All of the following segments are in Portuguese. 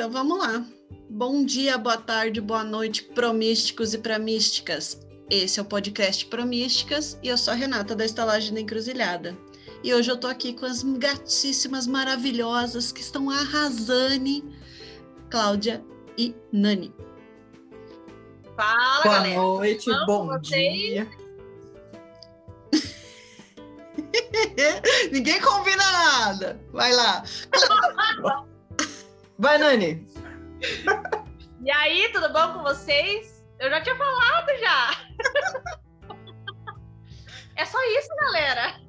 Então vamos lá. Bom dia, boa tarde, boa noite, promísticos e pramísticas. Esse é o podcast Promísticas e eu sou a Renata da Estalagem da Encruzilhada. E hoje eu tô aqui com as gatíssimas maravilhosas que estão arrasando, Cláudia e Nani. Fala, Boa galera. noite, Vamos bom vocês? dia. Ninguém combina nada. Vai lá. Vai, Nani. E aí, tudo bom com vocês? Eu já tinha falado já. é só isso, galera.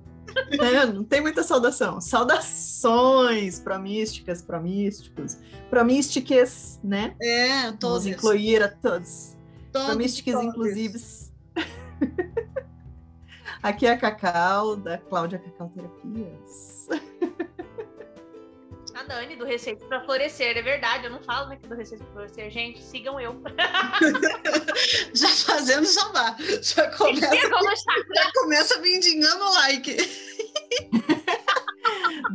É, não tem muita saudação. Saudações promísticas, promísticos, promísticas, né? É, Vamos todos. incluir a todos. todos, Promísticas, todos. inclusive. Aqui é a Cacau, da Cláudia Cacau Terapias. Nani, do Receita para Florescer. É verdade, eu não falo né, que do Receita para Florescer. Gente, sigam eu. Já fazendo jabá. Já começa, já começa mendigando o like.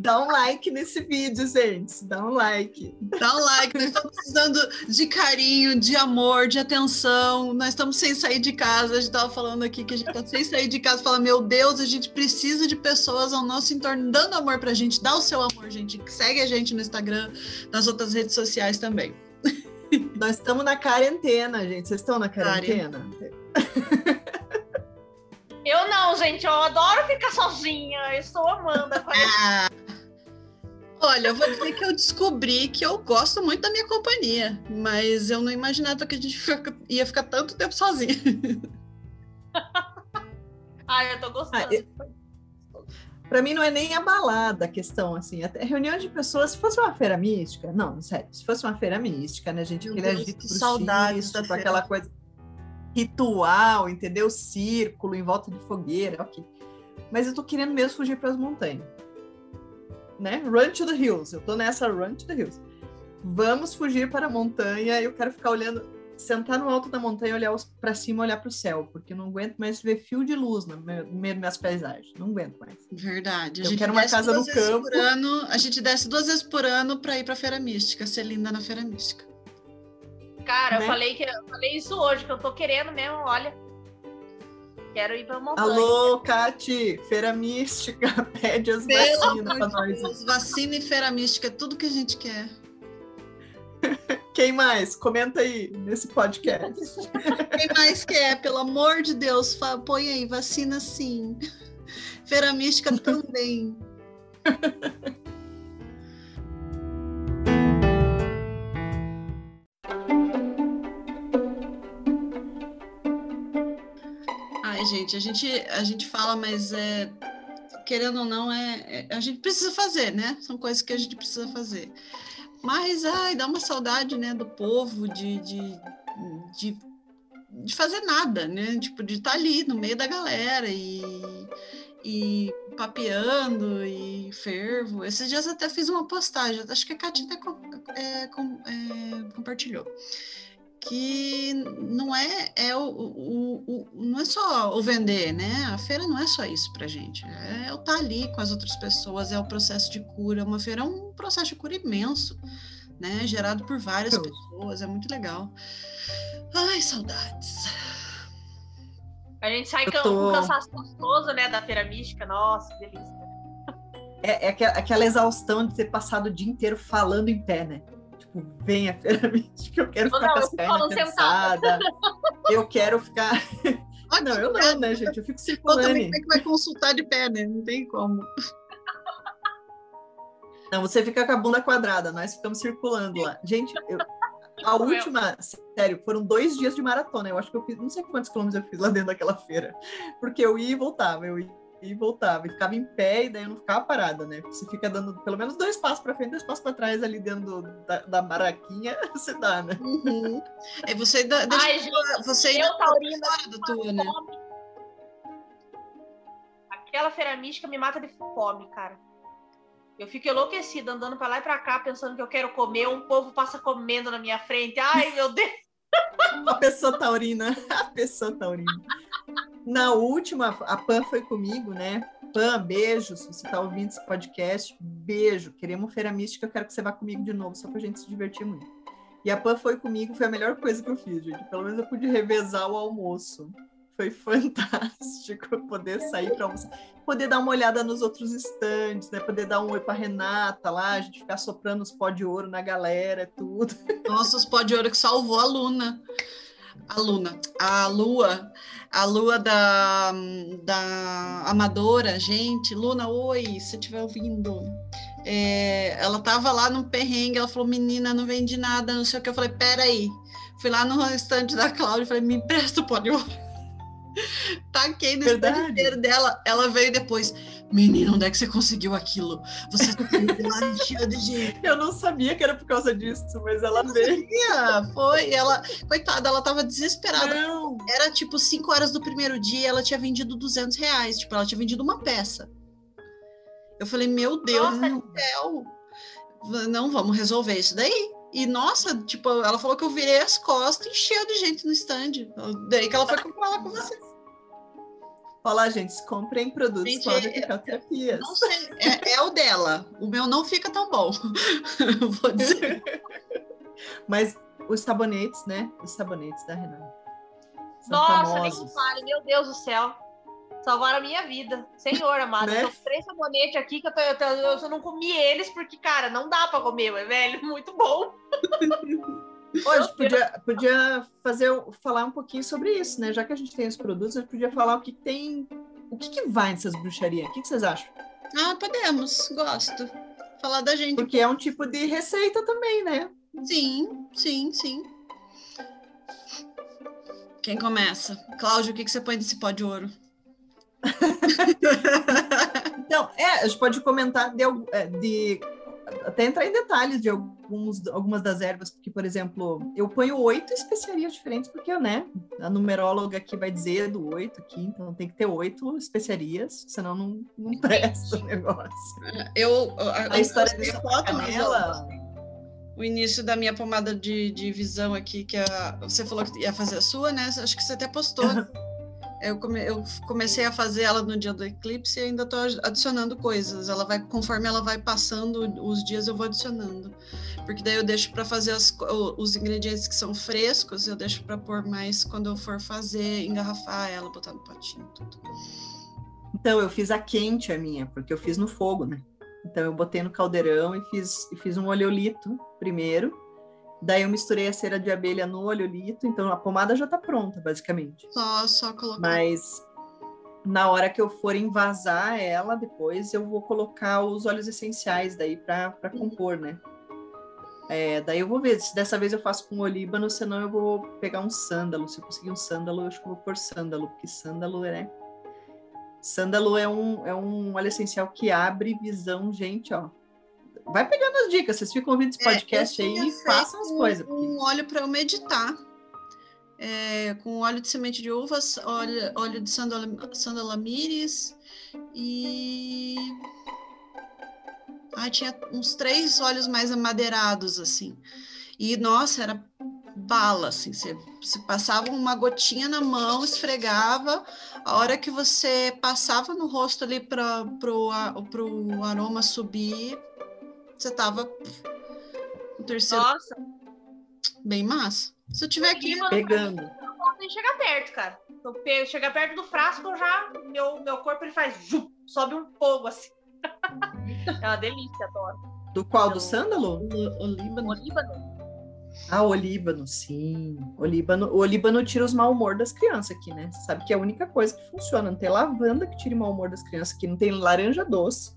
Dá um like nesse vídeo, gente. Dá um like. Dá um like. Nós estamos precisando de carinho, de amor, de atenção. Nós estamos sem sair de casa. A gente estava falando aqui que a gente está sem sair de casa. Fala, meu Deus, a gente precisa de pessoas ao nosso entorno dando amor pra gente. Dá o seu amor, gente. Segue a gente no Instagram, nas outras redes sociais também. Nós estamos na quarentena, gente. Vocês estão na Quarentena. quarentena? Eu não, gente. Eu adoro ficar sozinha. Eu estou amando. a quarentena. Olha, eu vou dizer que eu descobri que eu gosto muito da minha companhia, mas eu não imaginava que a gente ia ficar tanto tempo sozinha. Ai, eu tô gostando. Ah, eu- Pra mim não é nem a balada a questão, assim. Até reunião de pessoas, se fosse uma feira mística, não, sério, se fosse uma feira mística, né, gente, Meu aquele Deus, agito que saudades da bruxístico, feira. aquela coisa ritual, entendeu? Círculo em volta de fogueira, ok. Mas eu tô querendo mesmo fugir para as montanhas. Né? Run to the hills. Eu tô nessa run to the hills. Vamos fugir para a montanha. Eu quero ficar olhando, sentar no alto da montanha, olhar para cima, olhar para o céu, porque eu não aguento mais ver fio de luz no meio das minhas paisagens. Não aguento mais. Verdade. A Eu gente quero uma desce casa duas no vezes campo. Por ano, a gente desce duas vezes por ano para ir para feira mística, ser linda na feira mística. Cara, né? eu falei que eu falei isso hoje, que eu tô querendo mesmo, olha. Quero ir pra montanha. Alô, Cati, feira mística, pede as Pelo vacinas pra de nós. Deus, vacina e feira mística é tudo que a gente quer. Quem mais? Comenta aí nesse podcast. Quem mais quer? Pelo amor de Deus, põe aí, vacina sim. Feira mística também. Gente, a gente, a gente fala, mas é, querendo ou não, é, é- a gente precisa fazer, né? São coisas que a gente precisa fazer. Mas, ai, dá uma saudade, né, do povo, de, de, de, de fazer nada, né? Tipo, de estar ali no meio da galera e, e papeando e fervo. Esses dias até fiz uma postagem, acho que a Katia até com- é, com- é, compartilhou. Que não é, é o, o- o- não é só o vender, né? A feira não é só isso pra gente. É eu estar ali com as outras pessoas, é o processo de cura. Uma feira é um processo de cura imenso, né? Gerado por várias pessoas, é muito legal. Ai, saudades. A gente sai com tô- um cansaço gostoso, né, da feira mística. Nossa, que delícia. É, é aquela, aquela exaustão de ter passado o dia inteiro falando em pé, né? Tipo, vem a feira mística, eu quero ficar não, com eu as pernas cansadas. Eu quero ficar. Ah, Não, eu não, né, gente? Eu fico Eu circulando. tem que vai consultar de pé, né? Não tem como. Não, você fica com a bunda quadrada, nós ficamos circulando lá. Gente, eu- a última, sério, foram dois dias de maratona. Eu acho que eu fiz, não sei quantos quilômetros eu fiz lá dentro daquela feira. Porque eu ia e voltava, eu ia e voltava. E ficava em pé e daí eu não ficava parada, né? Porque você fica dando pelo menos dois passos para frente, dois passos para trás ali dentro do- da, da baraquinha, você dá, né? Uhum. É você da, deixa Ai, gente, você ainda eu, Taurina, fora da tua, né? Aquela feira mística me mata de fome, cara. Eu fico enlouquecida andando pra lá e pra cá, pensando que eu quero comer, um povo passa comendo na minha frente. Ai, meu Deus. A pessoa taurina, a pessoa taurina. Na última, a Pan foi comigo, né? Pan, beijo. Se você está ouvindo esse podcast, beijo. Queremos Feira Mística, eu quero que você vá comigo de novo, só para a gente se divertir muito. E a Pan foi comigo, foi a melhor coisa que eu fiz, gente. Pelo menos eu pude revezar o almoço. Foi fantástico poder sair para almoçar, poder dar uma olhada nos outros estandes, né? Poder dar um oi para Renata lá, a gente ficar soprando os pó de ouro na galera, tudo. Nossa, os pó de ouro que salvou a Luna. A Luna, a Lua, a Lua da, da Amadora, gente, Luna, oi, se estiver ouvindo. É, ela tava lá no perrengue, ela falou, menina, não vende nada, não sei o que. Eu falei, peraí. Fui lá no estande da Cláudia e falei, me empresta o pó de ouro. Taquei no inteiro dela. Ela veio depois. Menina, onde é que você conseguiu aquilo? Você lá cheia de gente. Eu não sabia que era por causa disso, mas ela veio. Ia, Foi, ela, coitada, ela tava desesperada. Não. Era tipo 5 horas do primeiro dia, ela tinha vendido 200 reais. Tipo, ela tinha vendido uma peça. Eu falei, meu Deus Nossa. do céu. Não, vamos resolver isso daí. E nossa, tipo, ela falou que eu virei as costas e encheu de gente no stand. Daí que ela foi comprar lá com você. Olá, gente, comprem produtos Gente, com é-. Não sei, é, é o dela. O meu não fica tão bom. Vou dizer. Mas os sabonetes, né? Os sabonetes da Renata. São Nossa, nem famosos. fale, meu Deus do céu. Salvaram a minha vida. Senhor amado, Né? eu tô três sabonetes aqui que eu, tô, eu, tô- eu não comi eles porque, cara, não dá pra comer, mas, velho, muito bom. Hoje podia, podia fazer, falar um pouquinho sobre isso, né? Já que a gente tem os produtos, a gente podia falar o que tem. O que, que vai nessas bruxarias? O que, que vocês acham? Ah, podemos, gosto. Falar da gente. Porque é um tipo de receita também, né? Sim, sim, sim. Quem começa? Cláudio, o que, que você põe nesse pó de ouro? Então, é, a gente pode comentar de, é, de- até entrar em detalhes de alguns, algumas das ervas, porque, por exemplo, eu ponho oito especiarias diferentes, porque, né, a numeróloga aqui vai dizer do oito aqui, então tem que ter oito especiarias, senão não, não presta o negócio. Eu, A história eu dessa foto, canela, o início da minha pomada de, de visão aqui, que a- você falou que ia fazer a sua, né? Acho que você até postou. Eu, come- eu comecei a fazer ela no dia do eclipse e ainda estou adicionando coisas. Ela vai, conforme ela vai passando os dias, eu vou adicionando. Porque daí eu deixo para fazer as os ingredientes que são frescos, eu deixo para pôr mais quando eu for fazer, engarrafar ela, botar no potinho, tudo. Então, eu fiz a quente a minha, porque eu fiz no fogo, né? Então, eu botei no caldeirão e fiz, e fiz um oleolito primeiro. Daí, eu misturei a cera de abelha no oleolito. Então, a pomada já tá pronta, basicamente. Só, só colocar. Mas na hora que eu for envasar ela, depois eu vou colocar os óleos essenciais daí para compor, né? É, daí eu vou ver se dessa vez eu faço com olíbano, senão eu vou pegar um sândalo. Se eu conseguir um sândalo, eu acho que eu vou pôr sândalo, porque sândalo é. Sândalo é um, é um óleo essencial que abre visão, gente, ó. Vai pegando as dicas, vocês ficam ouvindo esse É, podcast eu aí e façam as coisas. porque- Um óleo para eu meditar. É, com óleo de semente de uvas, óleo, óleo de sandalamires e. Ah, tinha uns três óleos mais amadeirados, assim. E, nossa, era bala, assim. Você, você passava uma gotinha na mão, esfregava. A hora que você passava no rosto ali para pro aroma subir, você tava o terceiro Nossa, bem massa. Se eu tiver aqui, Pegando. não posso nem chegar perto, cara. Eu pe- chegar perto do frasco, eu já. Meu, meu corpo ele faz. zup, sobe um fogo assim. é uma delícia, adoro. Do qual? Do Eu- sândalo? o, o Líbano. O Líbano. Ah, o olíbano, sim. O olíbano, o olíbano tira os mau humor das crianças aqui, né? Você sabe que é a única coisa que funciona. Não tem lavanda que tire o mau humor das crianças aqui, não tem laranja doce.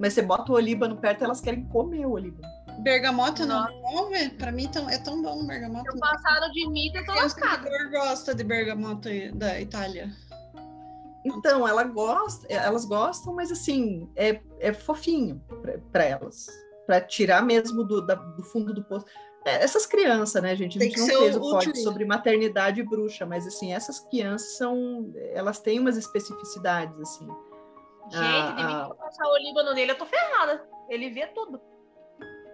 Mas você bota o olíbano perto, elas querem comer o olíbano. Bergamota não come? Pra mim tão, é tão bom bergamota. Eu passado de mim, eu tô lascada. que gosta de bergamota da Itália. Então, ela gosta, elas gostam, mas assim, é, é fofinho para elas. Para tirar mesmo do, da- do fundo do poço. É, essas crianças, né, gente? A Tem gente que não ser fez o o código sobre maternidade bruxa, mas assim, essas crianças são. Elas têm umas especificidades, assim. Gente, Ah, de mim ah. passar o Líbano nele, eu tô ferrada. Ele vê tudo.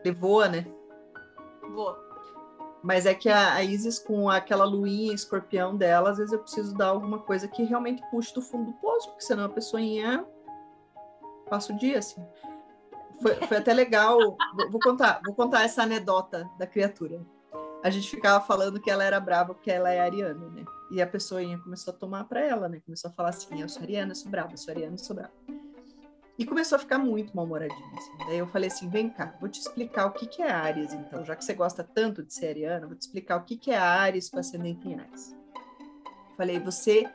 Ele voa, né? Vou. Mas é que a, a Isis, com aquela luinha escorpião dela, às vezes eu preciso dar alguma coisa que realmente puxe do fundo do poço, porque senão a pessoinha passo o dia assim. Foi, foi até legal. Vou, vou contar, vou contar essa anedota da criatura. A gente ficava falando que ela era brava porque ela é ariana, né? E a pessoinha começou a tomar para ela, né? Começou a falar assim: eu sou ariana, eu sou brava, eu sou ariana, eu sou brava. E começou a ficar muito mal-humoradinha. Assim. Daí eu falei assim: vem cá, vou te explicar o que, que é Ares, então. Já que você gosta tanto de ser ariana, vou te explicar o que, que é Ares com ascendente em Ares. Falei, você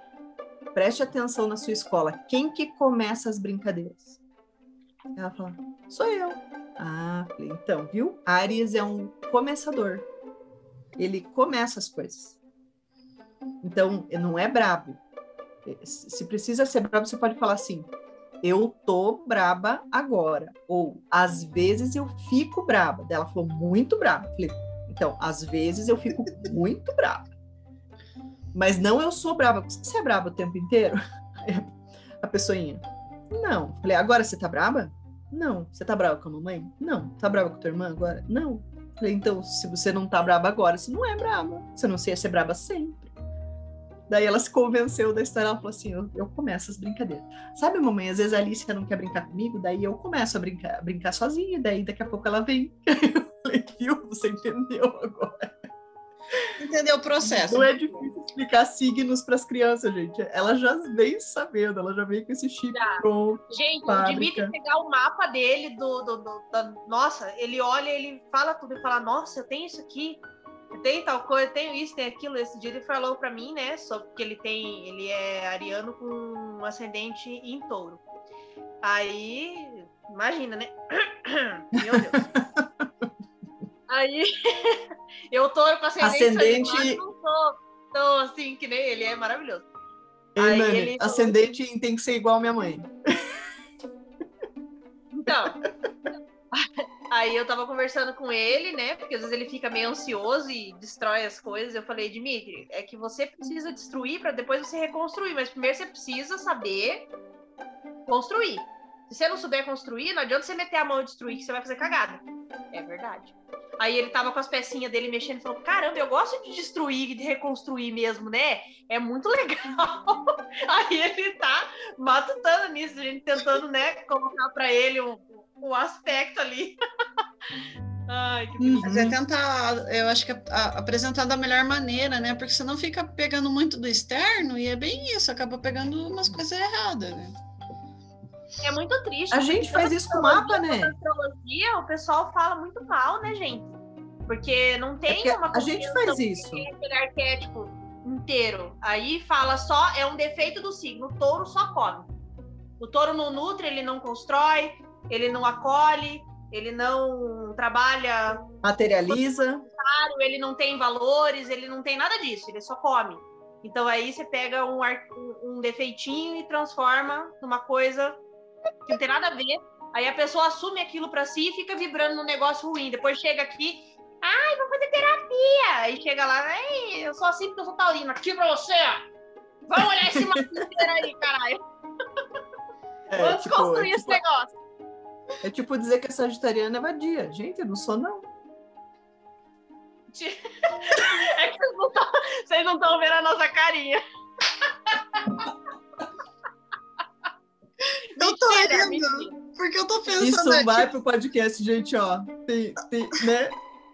preste atenção na sua escola. Quem que começa as brincadeiras? Ela falou, sou eu. Ah, falei, então, viu? Ares é um começador. Ele começa as coisas. Então, não é brabo. Se precisa ser brabo, você pode falar assim: eu tô braba agora. Ou às vezes eu fico braba. Ela falou muito braba. Falei, então, às vezes eu fico muito braba. Mas não eu sou braba. Você é braba o tempo inteiro? A pessoinha. Não. Falei, agora você tá braba? Não. Você tá brava com a mamãe? Não. Tá brava com a tua irmã agora? Não. Falei, então, se você não tá braba agora, você não é braba. Você não sei ser braba sempre. Daí ela se convenceu da história, ela falou assim, eu, eu começo as brincadeiras. Sabe, mamãe, às vezes a Alice não quer brincar comigo, daí eu começo a brincar, a brincar sozinha, daí daqui a pouco ela vem. eu falei, viu, você entendeu agora. Entendeu o processo. Não é difícil explicar signos para as crianças, gente. Ela já vem sabendo, ela já vem com esse chip já. pronto. Gente, fábrica. o Dimitri pegar o mapa dele do, do, do, da, nossa, ele olha, ele fala tudo e fala, nossa, eu tenho isso aqui tem tal coisa, tenho isso, tem aquilo. Esse dia ele falou para mim, né, sobre que ele tem, ele é ariano com um ascendente em touro. Aí, imagina, né? Meu Deus. Aí, eu touro com ascendente, ascendente... Ariano, não sou tão assim que nem ele, é maravilhoso. Ei, Aí, mano, ele... ascendente tem que ser igual a minha mãe. Então, Aí eu tava conversando com ele, né? Porque às vezes ele fica meio ansioso e destrói as coisas. Eu falei, Dimitri, é que você precisa destruir para depois você reconstruir, mas primeiro você precisa saber construir. Se você não souber construir, não adianta você meter a mão e destruir, que você vai fazer cagada. É verdade. Aí ele tava com as pecinhas dele mexendo e falou: Caramba, eu gosto de destruir e de reconstruir mesmo, né? É muito legal. Aí ele tá matutando nisso, a gente tentando, né, colocar para ele um, o aspecto ali. Ai, que uhum. Mas é tentar, eu acho que a, apresentar da melhor maneira, né? Porque senão fica pegando muito do externo e é bem isso, acaba pegando umas coisas erradas, né? É muito triste. A gente faz isso com mapa, né? astrologia, o pessoal fala muito mal, né, gente? Porque não tem é uma A gente faz isso. Aquele arquétipo inteiro. Aí fala só, é um defeito do signo. O touro só come. O touro não nutre, ele não constrói, ele não acolhe, ele não trabalha. Materializa. Ele não tem valores, ele não tem nada disso, ele só come. Então aí você pega um, um defeitinho e transforma numa coisa que não tem nada a ver. Aí a pessoa assume aquilo para si e fica vibrando num negócio ruim. Depois chega aqui, ai, vou fazer terapia. Aí chega lá, ei, eu sou assim porque eu sou taurina. Aqui pra você, Vamos olhar esse mapa inteiro aí, caralho. É, Vamos tipo, construir tipo, esse negócio. É tipo dizer que a sagitariana é vadia. Gente, eu não sou, não. É que vocês não estão vendo a nossa carinha. Eu tô rindo, porque eu tô pensando Isso aqui. vai pro podcast, gente, ó. Tem, tem, né?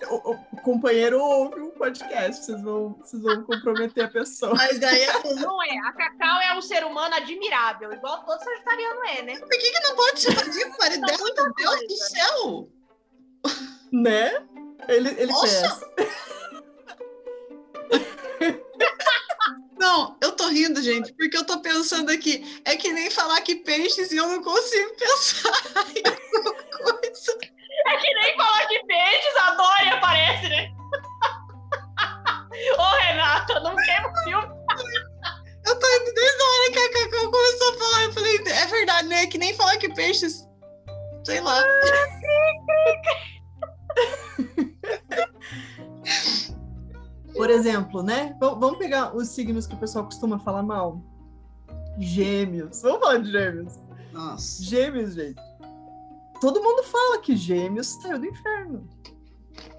O, o, companheiro ouve o podcast, vocês vão, vocês vão comprometer a pessoa. Mas daí é... não é. A Cacau é um ser humano admirável, igual todo sagitariano é, né? Por que, que não pode chamar de marido Meu Deus do céu! Né? Ele, ele Nossa! Não, eu tô rindo, gente, porque eu tô pensando aqui. É que nem falar que peixes e eu não consigo pensar em alguma coisa. É que nem falar de peixes, a Dory aparece, né? Ô, Renata, não queima o filme. Eu tô indo desde a hora que a Cacau começou a falar. Eu falei, é verdade, né? É que nem falar que peixes. Sei lá. Por exemplo, né? Vamos pegar os signos que o pessoal costuma falar mal. Gêmeos. Vamos falar de gêmeos. Nossa. Gêmeos, gente todo mundo fala que Gêmeos saiu do inferno.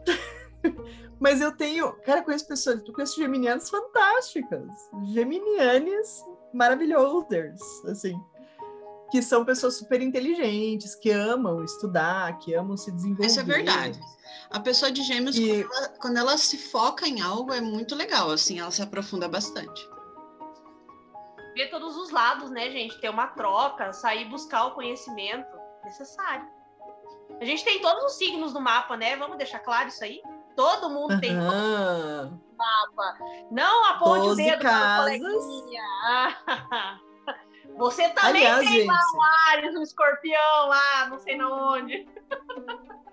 Mas eu tenho, cara, conheço pessoas, eu conheço geminianas fantásticas, geminianes maravilhosas, assim. que são pessoas super inteligentes, que amam estudar, que amam se desenvolver. Isso é verdade. A pessoa de gêmeos, E- quando, ela, quando ela se foca em algo, é muito legal, assim, ela se aprofunda bastante. Ver todos os lados, né, gente? Ter uma troca, sair buscar o conhecimento necessário. A gente tem todos os signos no mapa, né? Vamos deixar claro isso aí? Todo mundo tem Aham. Não aponte o dedo para casas. coleguinha. Você também Aliás, tem lá gente, um Ares, um escorpião lá, não sei na onde.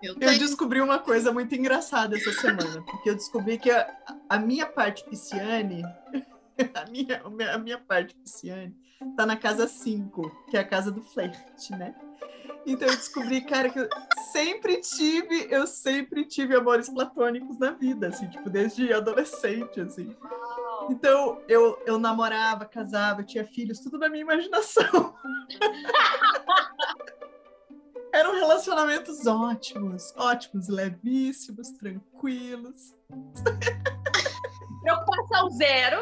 Eu eu descobri uma coisa muito engraçada essa semana, porque eu descobri que a, a minha parte pisciane, a minha, a minha- a minha parte pisciane, tá na casa 5, que é a casa do flerte, né? Então eu descobri, cara, que eu sempre tive, eu sempre tive amores platônicos na vida, assim, tipo, desde adolescente, assim. Então, eu, eu namorava, casava, eu tinha filhos, tudo na minha imaginação. Eram relacionamentos ótimos, ótimos, levíssimos, tranquilos. Preocupação zero.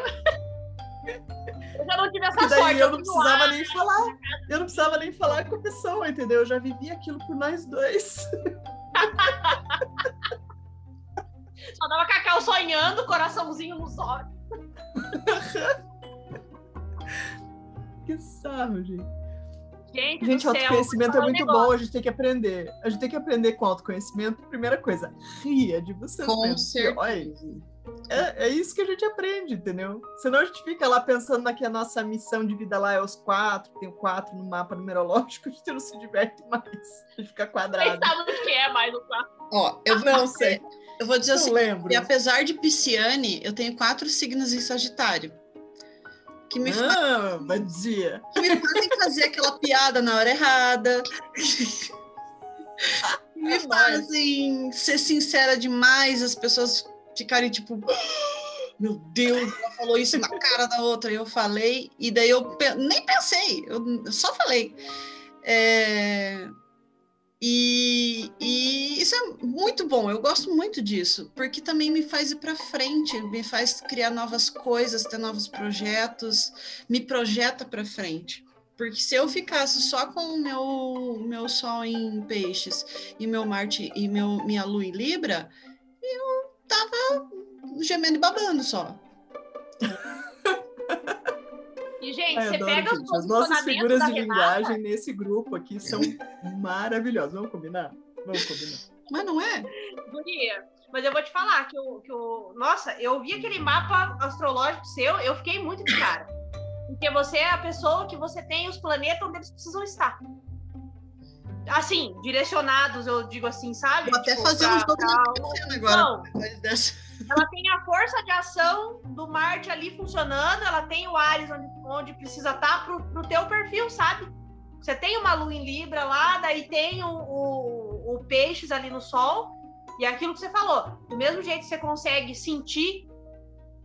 Eu já não tive essa sorte. eu não precisava nem falar. Eu não precisava nem falar com a pessoa, entendeu? Eu já vivia aquilo por nós dois. Só dava cacau sonhando, coraçãozinho nos olhos. Que sarro, gente. Gente, Gente, do céu, autoconhecimento vou é muito um bom, a gente tem que aprender. A gente tem que aprender com autoconhecimento. Primeira coisa, ria de você Com mesmo. certeza. Olha, É, é isso que a gente aprende, entendeu? Senão a gente fica lá pensando na que a nossa missão de vida lá é os quatro, tem o quatro no mapa numerológico, a gente não se diverte mais. A gente fica quadrado. sabe o que é mais o quarto. Ó, eu Não sei. Eu vou dizer Não assim, lembro. e apesar de Pisciane, eu tenho quatro signos em Sagitário. Que me, fa- Ah, que me fazem fazer aquela piada na hora errada. Que me fazem ser sincera demais, as pessoas ficarem tipo. Meu Deus, ela falou isso na cara da outra. Eu falei, e daí eu nem pensei, eu só falei. É, E, e isso é muito bom, eu gosto muito disso, porque também me faz ir para frente, me faz criar novas coisas, ter novos projetos, me projeta para frente. Porque se eu ficasse só com o meu, meu Sol em Peixes e meu Marte e meu, minha Lua em Libra, eu tava gemendo e babando só. E, gente, Ai, você adoro, pega os gente. As nossas figuras da de Renata, linguagem nesse grupo aqui são maravilhosas. Vamos combinar? Vamos combinar. Mas não é? Guria, mas eu vou te falar que o, que o. Nossa, eu vi aquele mapa astrológico seu, eu fiquei muito de cara. Porque você é a pessoa que você tem os planetas onde eles precisam estar. Assim, direcionados, eu digo assim, sabe? Vou até Tipo, fazer pra- um jogo pra- agora. Não, ela tem a força de ação do Marte ali funcionando, ela tem o Ares onde, onde precisa estar pro, pro teu perfil, sabe? Você tem uma lua em Libra lá, daí tem o, o, o Peixes ali no Sol, e é aquilo que você falou, do mesmo jeito que você consegue sentir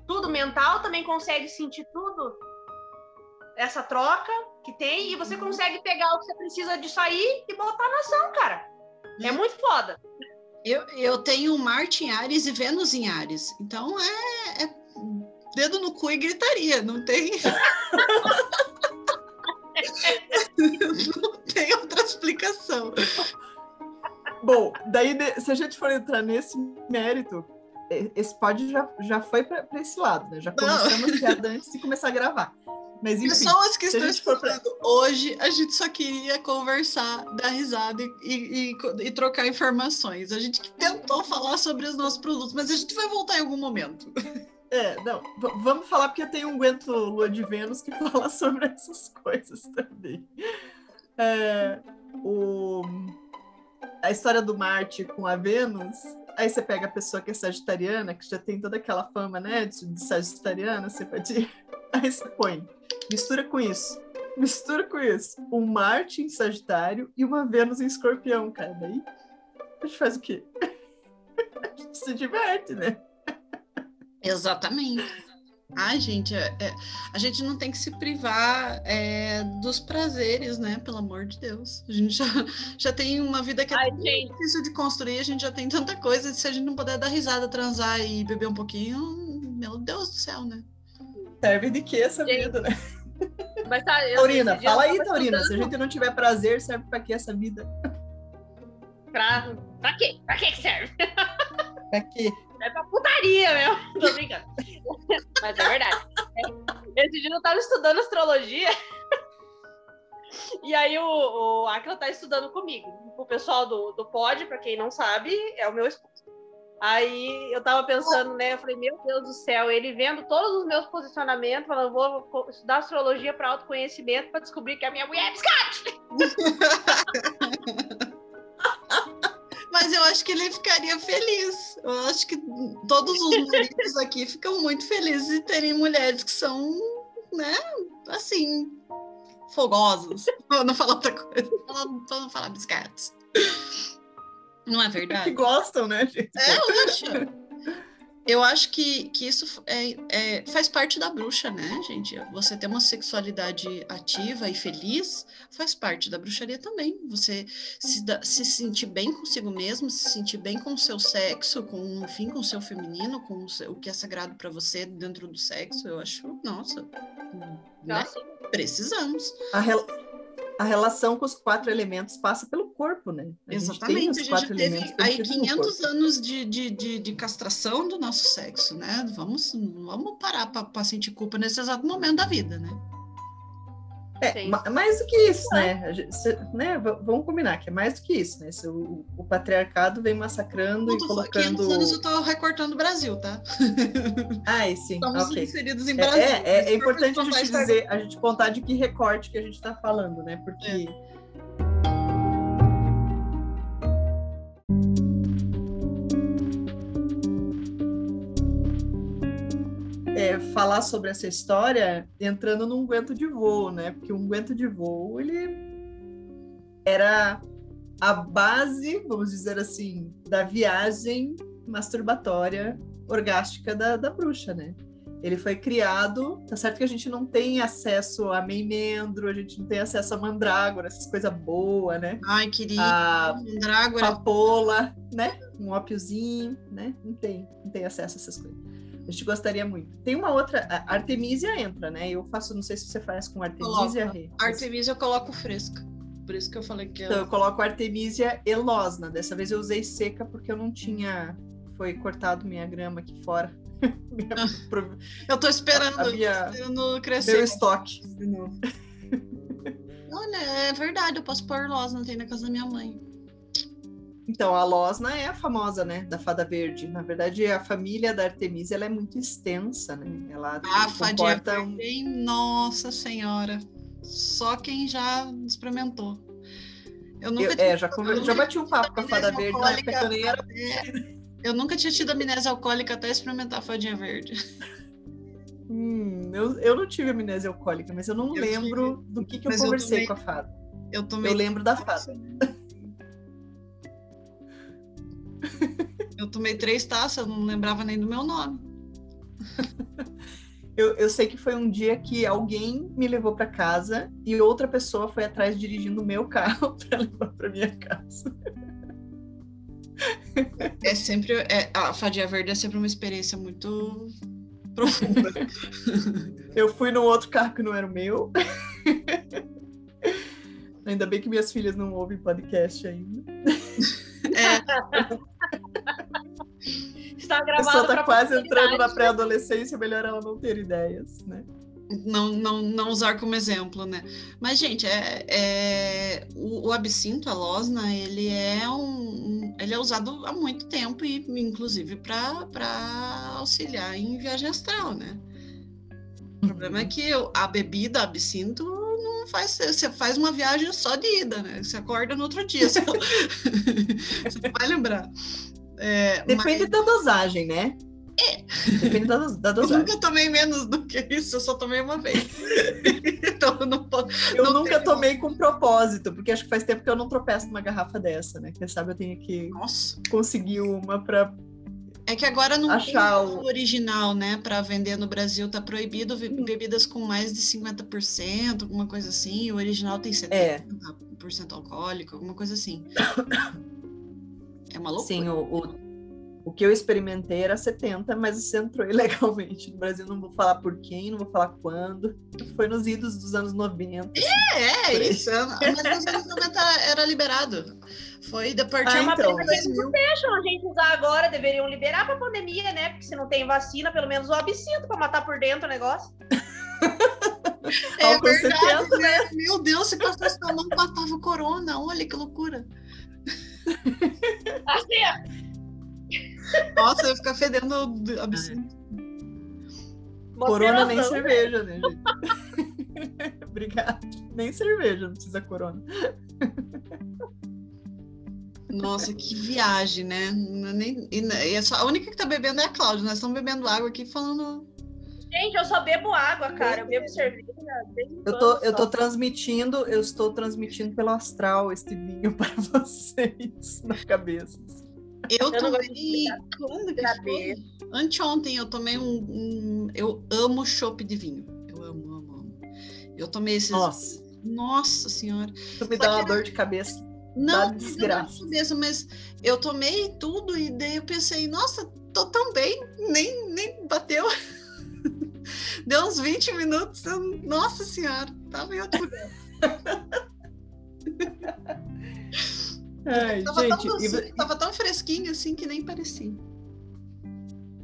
tudo mental, também consegue sentir tudo essa troca que tem, e você consegue pegar o que você precisa disso aí e botar na ação, cara. É muito foda. Eu, eu tenho Marte em Ares e Vênus em Ares. Então é, é dedo no cu e gritaria. Não tem. não tem outra explicação. Bom, daí se a gente for entrar nesse mérito, esse pod já, já foi para esse lado, né? Já começamos piada antes de começar a gravar. Mas Pessoas que estão gente escutando hoje, a gente só queria conversar, dar risada e, e- e- trocar informações. A gente tentou falar sobre os nossos produtos, mas a gente vai voltar em algum momento. é, não, vamos falar porque tem um Guento Lua de Vênus que fala sobre essas coisas também. É, o, a história do Marte com a Vênus, aí você pega a pessoa que é sagitariana, que já tem toda aquela fama, né, de, de sagitariana, você pode... Aí você põe, mistura com isso, mistura com isso, um Marte em Sagitário e uma Vênus em Escorpião, cara, daí a gente faz o quê? A gente se diverte, né? Exatamente. Ai, gente, é- é- a gente não tem que se privar é, dos prazeres, né? Pelo amor de Deus. A gente já, já tem uma vida que é Ai, difícil de construir, a gente já tem tanta coisa. Se a gente não puder dar risada, transar e beber um pouquinho, meu Deus do céu, né? Serve de que essa Gente. vida, né? Mas tá, eu, Taurina, dia fala aí, Taurina. Se a gente não tiver prazer, serve pra que essa vida? Pra, pra quê? Pra que que serve? Pra quê? É pra putaria mesmo. Tô brincando. Mas é verdade. Esse dia eu tava estudando astrologia. E aí o, o Aquila tá estudando comigo. O pessoal do, do pod, pra quem não sabe, é o meu esposo. Aí eu tava pensando, né? Eu falei, meu Deus do céu, ele vendo todos os meus posicionamentos, falando, vou estudar astrologia para autoconhecimento para descobrir que a minha mulher é biscate. Mas eu acho que ele ficaria feliz. Eu acho que todos os maridos aqui ficam muito felizes de terem mulheres que são, né, assim, fogosas. Pra não falar outra coisa. Pra não falar biscates. Não é Que verdade? gostam, né, gente? É, eu acho. Eu acho que, que isso é, é- faz parte da bruxa, né, gente? Você ter uma sexualidade ativa e feliz faz parte da bruxaria também. Você se, se sentir bem consigo mesmo, se sentir bem com o seu sexo, com, enfim, com o seu feminino, com o, seu- o que é sagrado para você dentro do sexo, eu acho, nossa, né? Nossa, precisamos. A, rel- a relação com os quatro elementos passa pelo corpo, né? A gente Exatamente, os a gente teve aí contidos no 500 corpo. anos de, de, de, de castração do nosso sexo, né? Vamos, vamos parar para sentir culpa nesse exato momento da vida, né? É, ma- mais do que isso, né? A gente- se- né? Vamos combinar que é mais do que isso, né? Se o, o patriarcado vem massacrando e colocando. 500 anos eu tô recortando o Brasil, tá? Ai, sim, Estamos ok. inseridos em É, Brasil. é, é, é importante a gente dizer, a gente contar de que recorte que a gente está falando, né? Porque é, falar sobre essa história entrando num guento de voo, né? Porque um guento de voo ele era a base, vamos dizer assim, da viagem masturbatória orgástica da, da bruxa, né? Ele foi criado, tá certo que a gente não tem acesso a meimendro, a gente não tem acesso a mandrágora, essas coisas boas, né? Ai, querido, A Mandrágora. papola, né? Um ópiozinho, né? Não tem, não tem acesso a essas coisas. A gente gostaria muito. Tem uma outra, a Artemisia entra, né? Eu faço, não sei se você faz com Artemisia. Artemisia eu coloco fresca. Por isso que eu falei que Então, eu... eu coloco Artemisia elosna. Dessa vez eu usei seca porque eu não tinha. Foi cortado minha grama aqui fora. Minha- pro- eu tô esperando, a minha- esperando meu crescer. estoque. de novo. Olha, é verdade, eu posso pôr não tem na casa da minha mãe. Então, a Losna é a famosa, né, da Fada Verde. Na verdade, a família da Artemisia ela é muito extensa, né? Ela fadinha comporta um... hein? Nossa senhora. Só quem já experimentou. Eu nunca Eu, tinha é, já, conver- já bati um papo com a Fada Verde na época que eu nem era... É, eu nunca tinha tido amnésia alcoólica até experimentar a fadinha verde. Hum, eu, eu não tive amnésia alcoólica, mas eu não Eu lembro do que, que eu Mas eu conversei tomei- com a Fada. Eu tomei. Eu lembro da Fada. Eu tomei três taças, eu não lembrava nem do meu nome. Eu, eu sei que foi um dia que alguém me levou para casa e outra pessoa foi atrás dirigindo o meu carro para levar para minha casa. É sempre. é, a fadinha verde é sempre uma experiência muito profunda. Eu fui num outro carro que não era o meu. Ainda bem que minhas filhas não ouvem podcast ainda. É, Está A gravado pessoa tá pra quase entrando na pré-adolescência, melhor ela não ter ideias, né? não, não, não usar como exemplo, né? Mas, gente, é, é- o, o absinto, a losna, ele é um, ele é usado há muito tempo e, inclusive, para auxiliar em viagem astral, né? O problema é que a bebida, absinto, não faz. Você faz uma viagem só de ida, né? Você acorda no outro dia. Você, você vai lembrar. É, Depende da dosagem, né? Depende da, da Eu dosagem. nunca tomei menos do que isso, eu só tomei uma vez. então eu não posso. Eu não nunca tenho- tomei com propósito, porque acho que faz tempo que eu não tropeço numa garrafa dessa, né? Quem sabe eu tenho que Nossa. conseguir uma para É que agora não Achar tem o- original, né? Para vender no Brasil, tá proibido Hum. bebidas com mais de 50%, alguma coisa assim. O original tem 70% É. alcoólico, alguma coisa assim. É uma loucura. Sim, o, o, O que eu experimentei era 70, mas você entrou ilegalmente no Brasil. Não vou falar por quem, não vou falar quando. Foi nos idos dos anos 90. Assim, é, é isso. Mas nos anos 90 era liberado. Foi depois ah, então. Mas eles não deixam a gente usar agora, deveriam liberar pra pandemia, né? Porque se não tem vacina, pelo menos o absinto pra matar por dentro o negócio. é verdade, 70, né? Meu Deus, se passasse na mão, matava o corona. Olha que loucura. Assim, Nossa, eu ficar fedendo absinto. Corona nem cerveja, né, gente? Obrigada. Nem cerveja, não precisa corona. Nossa, que viagem, né? Nem, e, e é a única que tá bebendo é a Cláudia. Nós estamos bebendo água aqui falando. Gente, eu só bebo água, cara. Eu bebo cerveja. Eu tô, eu tô transmitindo, eu estou transmitindo pelo astral este vinho para vocês na cabeça. Eu, eu tomei. Quando que foi? Anteontem eu tomei um, um. eu amo chopp de vinho. Eu amo, amo, amo. Eu tomei esses. Nossa. Nossa senhora. Tu me dá uma dor de cabeça. Não, desgraça. Não mas eu tomei tudo e daí eu pensei, nossa, tô tão bem, nem, nem bateu. Deu uns 20 minutos, eu, nossa senhora, tava em outro lugar. Ai, tava, gente, tão, e... tava tão fresquinho assim que nem parecia.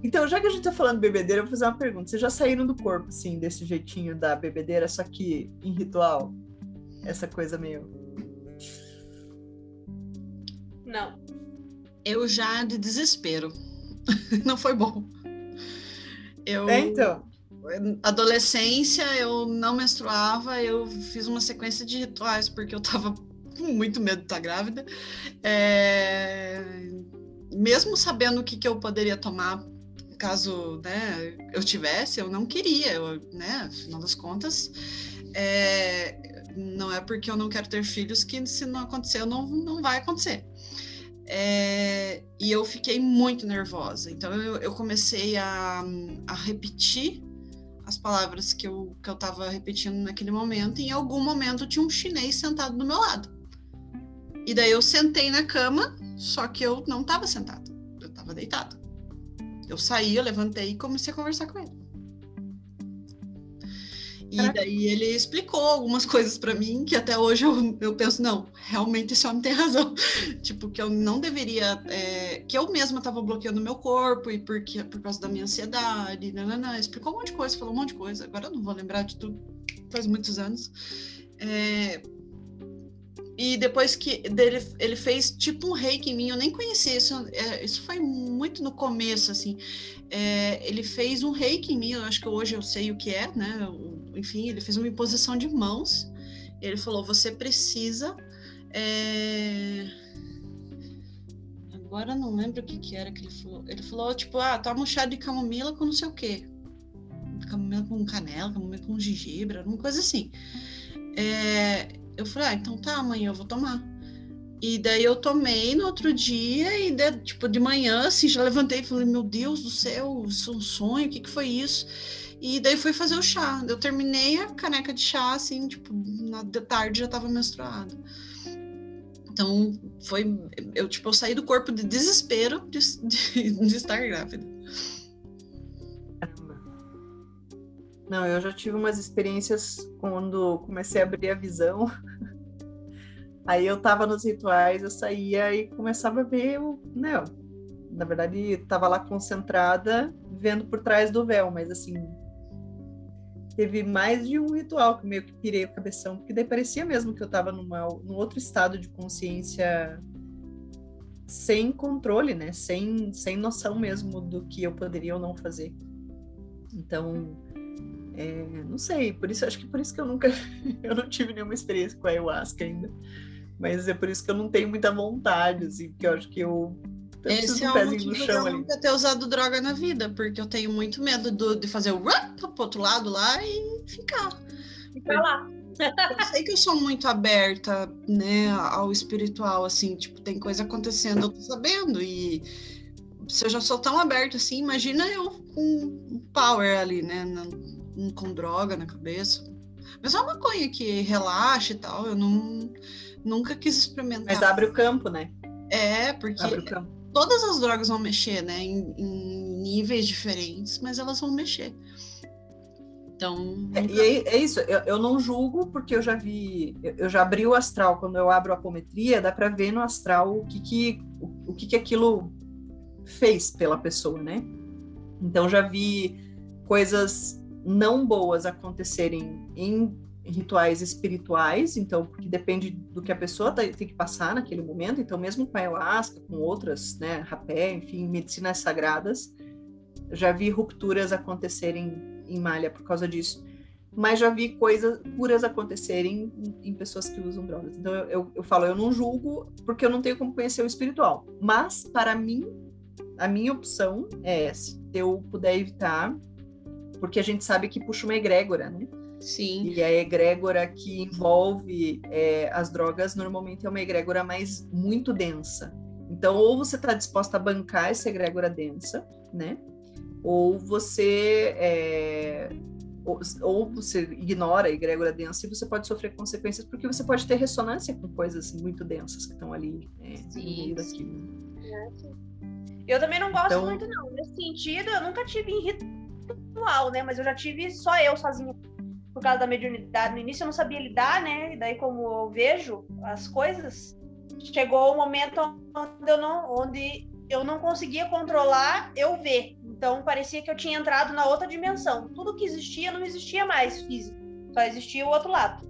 Então, já que a gente tá falando de bebedeira, eu vou fazer uma pergunta. Vocês já saíram do corpo, assim, desse jeitinho da bebedeira, só que em ritual? Essa coisa meio não. Eu já de desespero. não foi bom. Eu, é, então. Adolescência, eu não menstruava, eu fiz uma sequência de rituais porque eu tava com muito medo de estar grávida. É... Mesmo sabendo o que, que eu poderia tomar caso né, eu tivesse, eu não queria, eu, né, afinal das contas, é, não é porque eu não quero ter filhos que se não acontecer, não, não vai acontecer. É, e eu fiquei muito nervosa. Então eu, eu comecei a, a, repetir as palavras que eu que eu estava repetindo naquele momento. E em algum momento tinha um chinês sentado do meu lado. E daí eu sentei na cama, só que eu não estava sentada, eu estava deitada. Eu saí, eu levantei e comecei a conversar com ele. E Caraca. daí ele explicou algumas coisas para mim que até hoje eu, eu penso, não, realmente esse homem tem razão. tipo, que eu não deveria, é, que eu mesma estava bloqueando meu corpo e porque, por causa da minha ansiedade, nanana, explicou um monte de coisa, falou um monte de coisa. Agora eu não vou lembrar de tudo, faz muitos anos. É, e depois que dele, ele fez tipo um reiki em mim, eu nem conhecia isso, é, isso foi muito no começo, assim. É, ele fez um reiki em mim, eu acho que hoje eu sei o que é, né? Enfim, ele fez uma imposição de mãos. Ele falou: você precisa. É... Agora não lembro o que, que era que ele falou. Ele falou, tipo, ah, toma um chá de camomila com não sei o quê. Camomila com canela, camomila com gengibre, alguma coisa assim. É, eu falei, ah, então tá, amanhã eu vou tomar. E daí eu tomei no outro dia e de, tipo de manhã assim já levantei e falei meu Deus do céu, isso é um sonho, o que que foi isso? E daí fui fazer o chá. Eu terminei a caneca de chá assim, tipo, na de tarde já estava menstruada. Então foi eu tipo eu saí do corpo de desespero de, de, de estar grávida. Não, eu já tive umas experiências quando comecei a abrir a visão. Aí eu tava nos rituais, eu saía e começava a ver o. Né, na verdade, tava lá concentrada, vendo por trás do véu, mas assim. Teve mais de um ritual que meio que pirei o cabeção, porque daí parecia mesmo que eu tava numa, num outro estado de consciência sem controle, né? Sem, sem noção mesmo do que eu poderia ou não fazer. Então, é, não sei, por isso acho que por isso que eu nunca eu não tive nenhuma experiência com a ayahuasca ainda. Mas é por isso que eu não tenho muita vontade, assim, porque eu acho que eu esse é o motivo de eu nunca ter usado droga na vida, porque eu tenho muito medo do, de fazer o run pro outro lado lá e ficar. Ficar lá. Eu sei que eu sou muito aberta, né, ao espiritual, assim, tipo, tem coisa acontecendo, eu tô sabendo, e se eu já sou tão aberta assim, imagina eu com power ali, né, com droga na cabeça. Mas é uma maconha que relaxa e tal, eu não, nunca quis experimentar. Mas abre o campo, né? É, porque todas as drogas vão mexer, né? Em, em níveis diferentes, mas elas vão mexer. Então. É, e é, é isso, eu, eu, não julgo, porque eu já vi, eu, eu, já abri o astral, quando eu abro a apometria, dá para ver no astral o que, que, o, o que, que aquilo fez pela pessoa, né? Então já vi coisas não boas acontecerem em rituais espirituais, então, porque depende do que a pessoa tá, tem que passar naquele momento, então mesmo com ayahuasca, com outras, né, rapé, enfim, medicinas sagradas, já vi rupturas acontecerem em malha por causa disso, mas já vi coisas curas acontecerem em, em pessoas que usam drogas. Então eu, eu, eu falo, eu não julgo porque eu não tenho como conhecer o espiritual, mas para mim, a minha opção é essa, se eu puder evitar, porque a gente sabe que puxa uma egrégora, né? Sim. E a egrégora que envolve é, as drogas normalmente é uma egrégora mais muito densa. Então, ou você está disposta a bancar essa egrégora densa, né? Ou você é, ou, ou, você ignora a egrégora densa e você pode sofrer consequências porque você pode ter ressonância com coisas muito densas que estão ali né, no meio daquilo. Eu também não gosto então, muito, não. Nesse sentido, eu nunca tive em ritual, né? Mas eu já tive só eu sozinha por causa da mediunidade. No início eu não sabia lidar, né? E daí, como eu vejo as coisas, chegou o momento onde eu não, onde eu não conseguia controlar eu ver. Então parecia que eu tinha entrado na outra dimensão. Tudo que existia não existia mais físico, só existia o outro lado.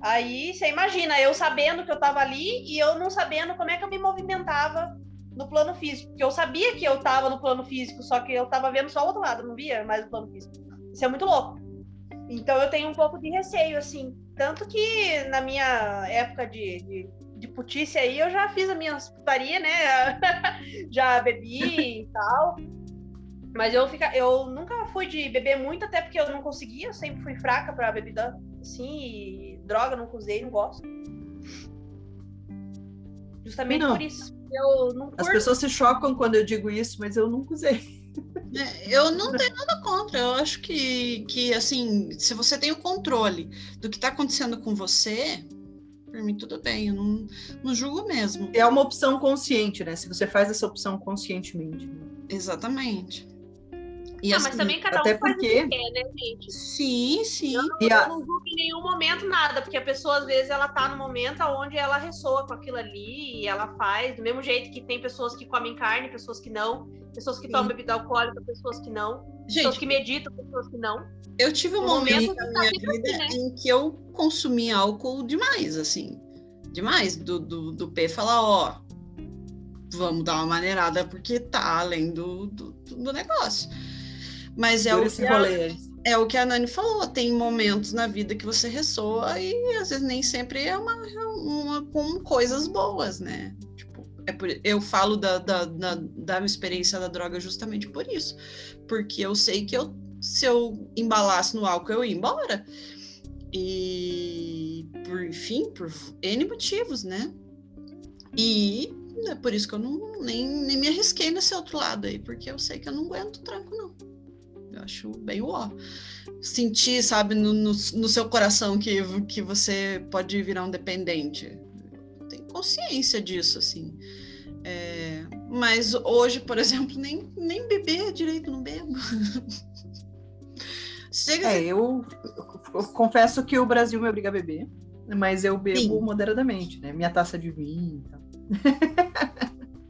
Aí você imagina, eu sabendo que eu estava ali e eu não sabendo como é que eu me movimentava no plano físico. Porque eu sabia que eu estava no plano físico, só que eu estava vendo só o outro lado, não via mais o plano físico. Isso é muito louco. Então eu tenho um pouco de receio, assim. Tanto que na minha época de, de, de putice aí, eu já fiz a minha putaria, né? já bebi e tal. Mas eu, fica, eu nunca fui de beber muito, até porque eu não conseguia. Eu sempre fui fraca pra bebida, assim. Droga, não usei, não gosto. Justamente não. por isso. Eu não As pessoas se chocam quando eu digo isso, mas eu nunca usei. É, eu não tenho nada contra. Eu acho que, que, assim, se você tem o controle do que está acontecendo com você, por mim tudo bem. Eu não, não julgo mesmo. É uma opção consciente, né? Se você faz essa opção conscientemente. Né? Exatamente. E assim, mas também cada um até faz porque... o que quer, né, gente? Sim, sim. Eu não, eu não julgo em nenhum momento nada, porque a pessoa, às vezes, ela tá no momento onde ela ressoa com aquilo ali e ela faz, do mesmo jeito que tem pessoas que comem carne, pessoas que não, pessoas que sim. tomam bebida alcoólica, pessoas que não, gente, pessoas que meditam, pessoas que não. Eu tive um momento na minha vida assim, né? em que eu consumi álcool demais, assim, demais, do, do, do P falar, ó, vamos dar uma maneirada porque tá além do, do, do negócio. Mas é o, que a, é o que a Nani falou, tem momentos na vida que você ressoa e às vezes nem sempre é uma, uma com coisas boas, né? Tipo, é por, eu falo da, da, da, da minha experiência da droga justamente por isso. Porque eu sei que eu, se eu embalasse no álcool, eu ia embora. E, por, enfim, por N motivos, né? E é por isso que eu não, nem, nem me arrisquei nesse outro lado aí, porque eu sei que eu não aguento tranco, não. Eu acho bem ó. Sentir, sabe, no, no, no, seu coração que, que você pode virar um dependente. Tem consciência disso, assim. É, mas hoje, por exemplo, nem, nem beber direito não bebo. Chega é, eu, eu, confesso que o Brasil me obriga a beber, mas eu bebo Sim. moderadamente, né? Minha taça de vinho. Então.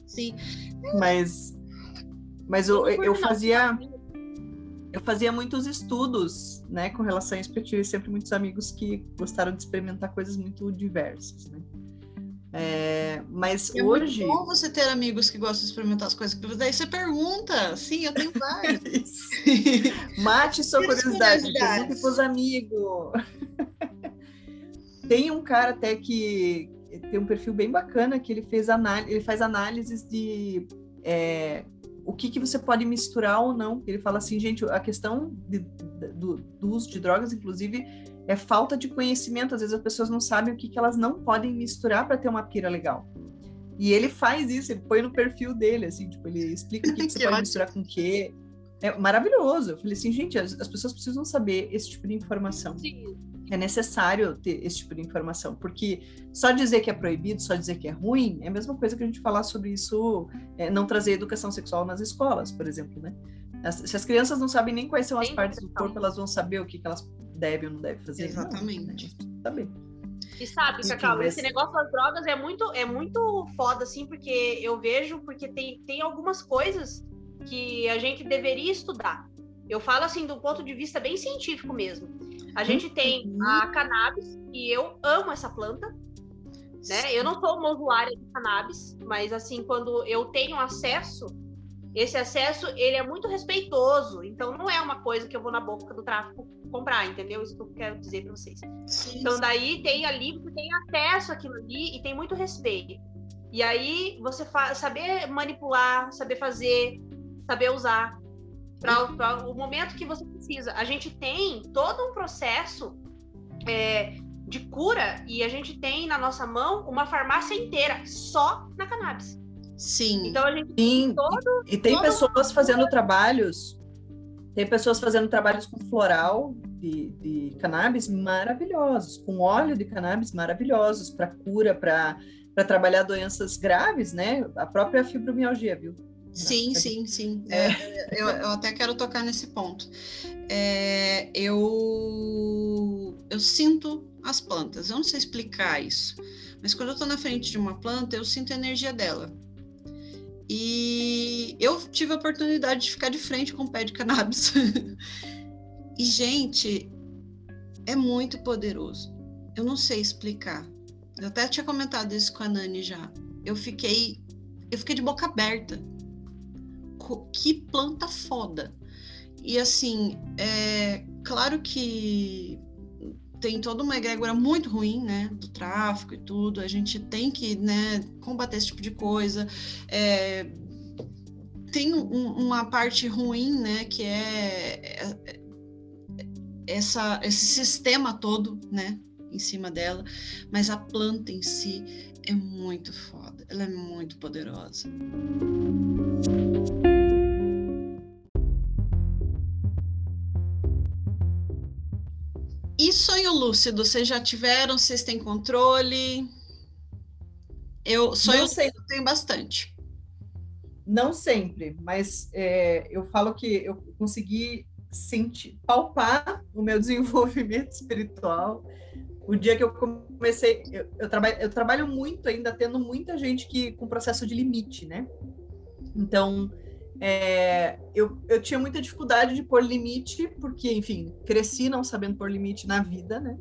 Sim. Mas, mas eu, eu fazia eu fazia muitos estudos, né, com relação a isso, porque eu tive sempre muitos amigos que gostaram de experimentar coisas muito diversas, né. É, mas é hoje. É bom você ter amigos que gostam de experimentar as coisas. Daí você pergunta. Sim, eu tenho vários. Mate sua curiosidade. Pergunte para os amigos. tem um cara até que tem um perfil bem bacana que ele fez análise, ele faz análises de é, o que, que você pode misturar ou não. Ele fala assim, gente, a questão de, do, do, uso de drogas, inclusive, é falta de conhecimento. Às vezes as pessoas não sabem o que, que elas não podem misturar para ter uma pira legal. E ele faz isso, ele põe no perfil dele, assim, tipo, ele explica o que, que você pode misturar com o quê. É maravilhoso. Eu falei assim, gente, as, as, pessoas precisam saber esse tipo de informação. Sim. É necessário ter esse tipo de informação, porque só dizer que é proibido, só dizer que é ruim, é a mesma coisa que a gente falar sobre isso, é, não trazer educação sexual nas escolas, por exemplo, né? As, se as crianças não sabem nem quais são as partes do corpo, elas vão saber o que, que elas devem ou não devem fazer. Exatamente. Não, saber. E sabe, Cacau, mas... esse negócio das drogas é muito, é muito foda, assim, porque eu vejo, porque tem, tem algumas coisas que a gente deveria estudar. Eu falo assim do ponto de vista bem científico mesmo. A gente tem uhum. a cannabis, e eu amo essa planta. Né? Eu não sou uma usuária de cannabis, mas assim, quando eu tenho acesso, esse acesso ele é muito respeitoso. Então não é uma coisa que eu vou na boca do tráfico comprar, entendeu? Isso que eu quero dizer para vocês. Sim, então daí tem ali, você tem acesso àquilo ali e tem muito respeito. E aí você saber manipular, saber fazer, saber usar para o momento que você precisa. A gente tem todo um processo é, de cura e a gente tem na nossa mão uma farmácia inteira só na cannabis. Sim. Então a gente Sim. tem todo, e tem pessoas fazendo trabalhos, tem pessoas fazendo trabalhos com floral de, de cannabis maravilhosos, com óleo de cannabis maravilhosos para cura, para trabalhar doenças graves, né? A própria fibromialgia, viu? Sim, sim, sim. É. é, eu, eu, até quero tocar nesse ponto. É, eu, eu sinto as plantas. Eu não sei explicar isso, mas quando eu estou na frente de uma planta, eu sinto a energia dela. E eu tive a oportunidade de ficar de frente com o pé de cannabis. e, gente, é muito poderoso. Eu não sei explicar. Eu até tinha comentado isso com a Nani já. Eu fiquei, eu fiquei de boca aberta que planta foda. E assim, é claro que tem toda uma egrégora muito ruim, né, do tráfico e tudo. A gente tem que, né, combater esse tipo de coisa. É, tem um, uma parte ruim, né, que é, é essa, esse sistema todo, né, em cima dela. Mas a planta em si é muito foda. Ela é muito poderosa. E sonho lúcido, vocês já tiveram? Vocês têm controle? Eu sonho lúcido tenho bastante. Não sempre, mas é, eu falo que eu consegui sentir, palpar o meu desenvolvimento espiritual. O dia que eu comecei, eu, eu, trabalho, eu trabalho muito ainda tendo muita gente que com processo de limite, né? Então, é, eu, eu tinha muita dificuldade de pôr limite, porque, enfim, cresci não sabendo pôr limite na vida, né?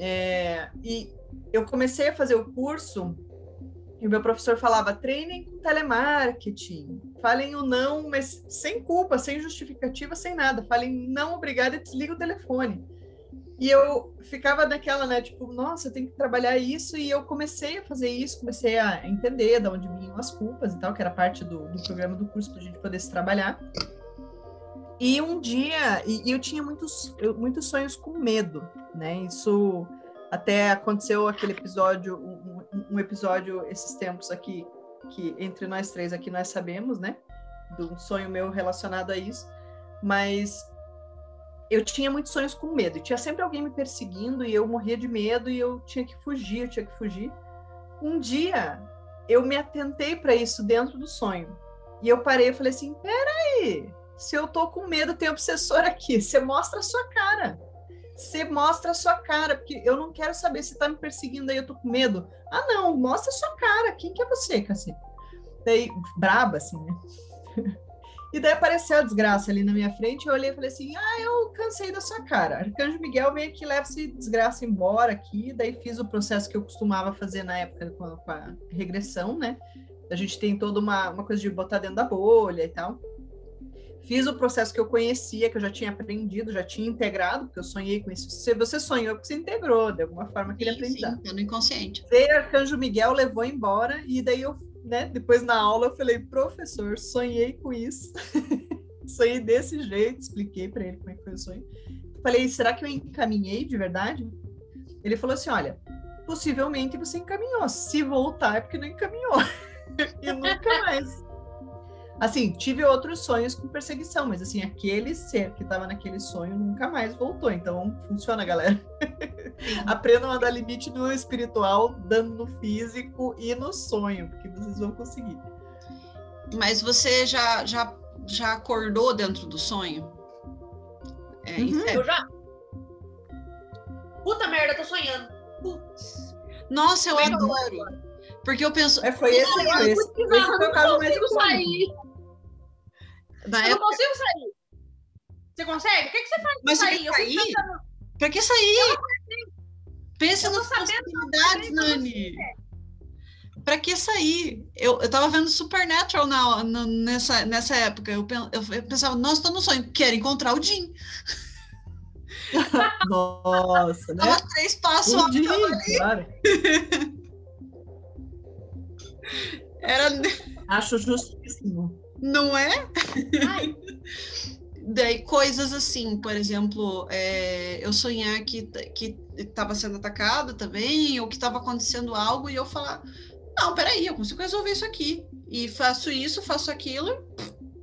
É, e eu comecei a fazer o curso e o meu professor falava: treinem com telemarketing, falem o não, mas sem culpa, sem justificativa, sem nada. Falem não, obrigada e desliga o telefone. E eu ficava naquela, né, tipo, nossa, eu tenho que trabalhar isso, e eu comecei a fazer isso, comecei a entender de onde vinham as culpas e tal, que era parte do, do programa do curso para a gente poder se trabalhar. E um dia, e, e eu tinha muitos, muitos sonhos com medo, né, isso até aconteceu aquele episódio, um, um episódio esses tempos aqui, que entre nós três aqui nós sabemos, né, de um sonho meu relacionado a isso, mas eu tinha muitos sonhos com medo. Tinha sempre alguém me perseguindo e eu morria de medo e eu tinha que fugir, eu tinha que fugir. Um dia eu me atentei para isso dentro do sonho. E eu parei e falei assim: peraí, se eu tô com medo, tem obsessor aqui. Você mostra a sua cara. Você mostra a sua cara, porque eu não quero saber se tá me perseguindo aí, eu tô com medo. Ah, não, mostra a sua cara. Quem que é você, cacete? Daí, braba, assim, né? E daí apareceu a desgraça ali na minha frente, eu olhei e falei assim, ah, eu cansei da sua cara. Arcanjo Miguel meio que leva esse desgraça embora aqui, daí fiz o processo que eu costumava fazer na época com a, com a regressão, né? A gente tem toda uma, uma coisa de botar dentro da bolha e tal. Fiz o processo que eu conhecia, que eu já tinha aprendido, já tinha integrado, porque eu sonhei com isso. Se você sonhou, porque você integrou, de alguma forma, aquele aprendizado. Sim, tá no inconsciente. Veio Arcanjo Miguel, levou embora, e daí eu né? Depois na aula eu falei, professor, sonhei com isso. sonhei desse jeito, expliquei para ele como é que foi o sonho. Falei, será que eu encaminhei de verdade? Ele falou assim: olha, possivelmente você encaminhou. Se voltar é porque não encaminhou. e nunca mais. Assim, tive outros sonhos com perseguição, mas assim, aquele ser que estava naquele sonho nunca mais voltou. Então, funciona, galera. Aprendam a dar limite no espiritual, dando no físico e no sonho, porque vocês vão conseguir. Mas você já, já, já acordou dentro do sonho? É, uhum. é... Eu já. Puta merda, tô sonhando. Putz. Nossa, eu adoro. Porque eu penso. É, foi esse, foi esse, esse foi o caso mais sair. Da eu época... não consigo sair. Você consegue? O que, que você faz Mas sair? Eu sair? Pensando... Pra que sair? Pensa nas possibilidades, Nani. Pra que sair? Eu, eu tava vendo Supernatural na, na, nessa, nessa época. Eu, eu pensava, nossa, tô no sonho. Quero encontrar o Jim. Nossa, né? Tava três passos o Jim, claro. Era. Acho justíssimo. Não é? Daí coisas assim, por exemplo, é, eu sonhar que que estava sendo atacado também, ou que estava acontecendo algo e eu falar, não, peraí, eu consigo resolver isso aqui e faço isso, faço aquilo,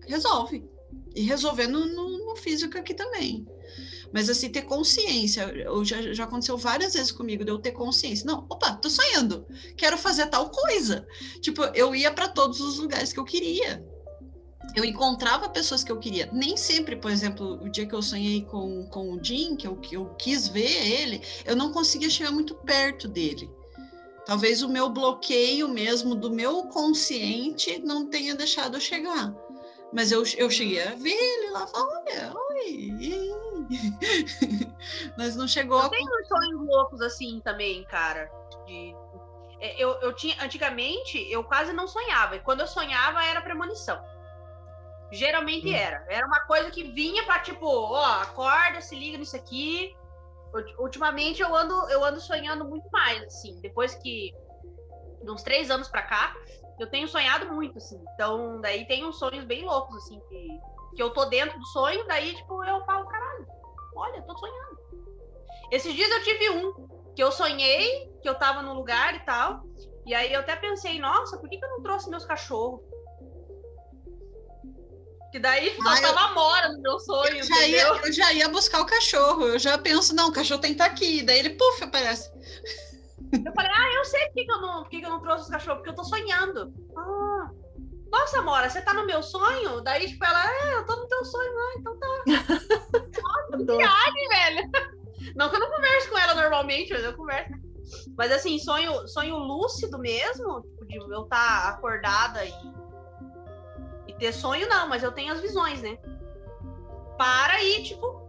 resolve e resolvendo no, no físico aqui também. Mas assim, ter consciência, eu já, já aconteceu várias vezes comigo de eu ter consciência. Não, opa, tô sonhando, quero fazer tal coisa. Tipo, eu ia para todos os lugares que eu queria eu encontrava pessoas que eu queria. Nem sempre, por exemplo, o dia que eu sonhei com, com o Jim, que eu, que eu quis ver ele, eu não conseguia chegar muito perto dele. Talvez o meu bloqueio mesmo do meu consciente não tenha deixado eu chegar. Mas eu, eu cheguei a ver ele lá, olha, oi. Mas não chegou. Eu a... tenho uns sonhos loucos assim também, cara. De... É, eu, eu tinha, antigamente, eu quase não sonhava. E quando eu sonhava, era premonição. Geralmente hum. era. Era uma coisa que vinha para tipo, ó, acorda, se liga nisso aqui. Ultimamente eu ando, eu ando sonhando muito mais, assim. Depois que de uns três anos para cá, eu tenho sonhado muito, assim. Então, daí tem uns sonhos bem loucos, assim, que, que eu tô dentro do sonho, daí, tipo, eu falo, caralho, olha, eu tô sonhando. Esses dias eu tive um que eu sonhei que eu tava num lugar e tal. E aí eu até pensei, nossa, por que, que eu não trouxe meus cachorros? Que daí faltava eu... mora no meu sonho. Eu já, ia, eu já, ia, buscar o cachorro. Eu já penso, não, o cachorro tem que estar tá aqui. Daí ele, puf, aparece. Eu falei, ah, eu sei por que, que, eu, não, por que, que eu não trouxe os cachorros, porque eu tô sonhando. Ah, nossa, Mora, você tá no meu sonho? Daí, tipo, ela, é, eu tô no teu sonho, ah, então tá. Nossa, que viagem, velho. Não que eu não converso com ela normalmente, mas eu converso. Mas assim, sonho, sonho lúcido mesmo, tipo, de eu estar tá acordada e ter sonho não, mas eu tenho as visões, né? Para aí, tipo,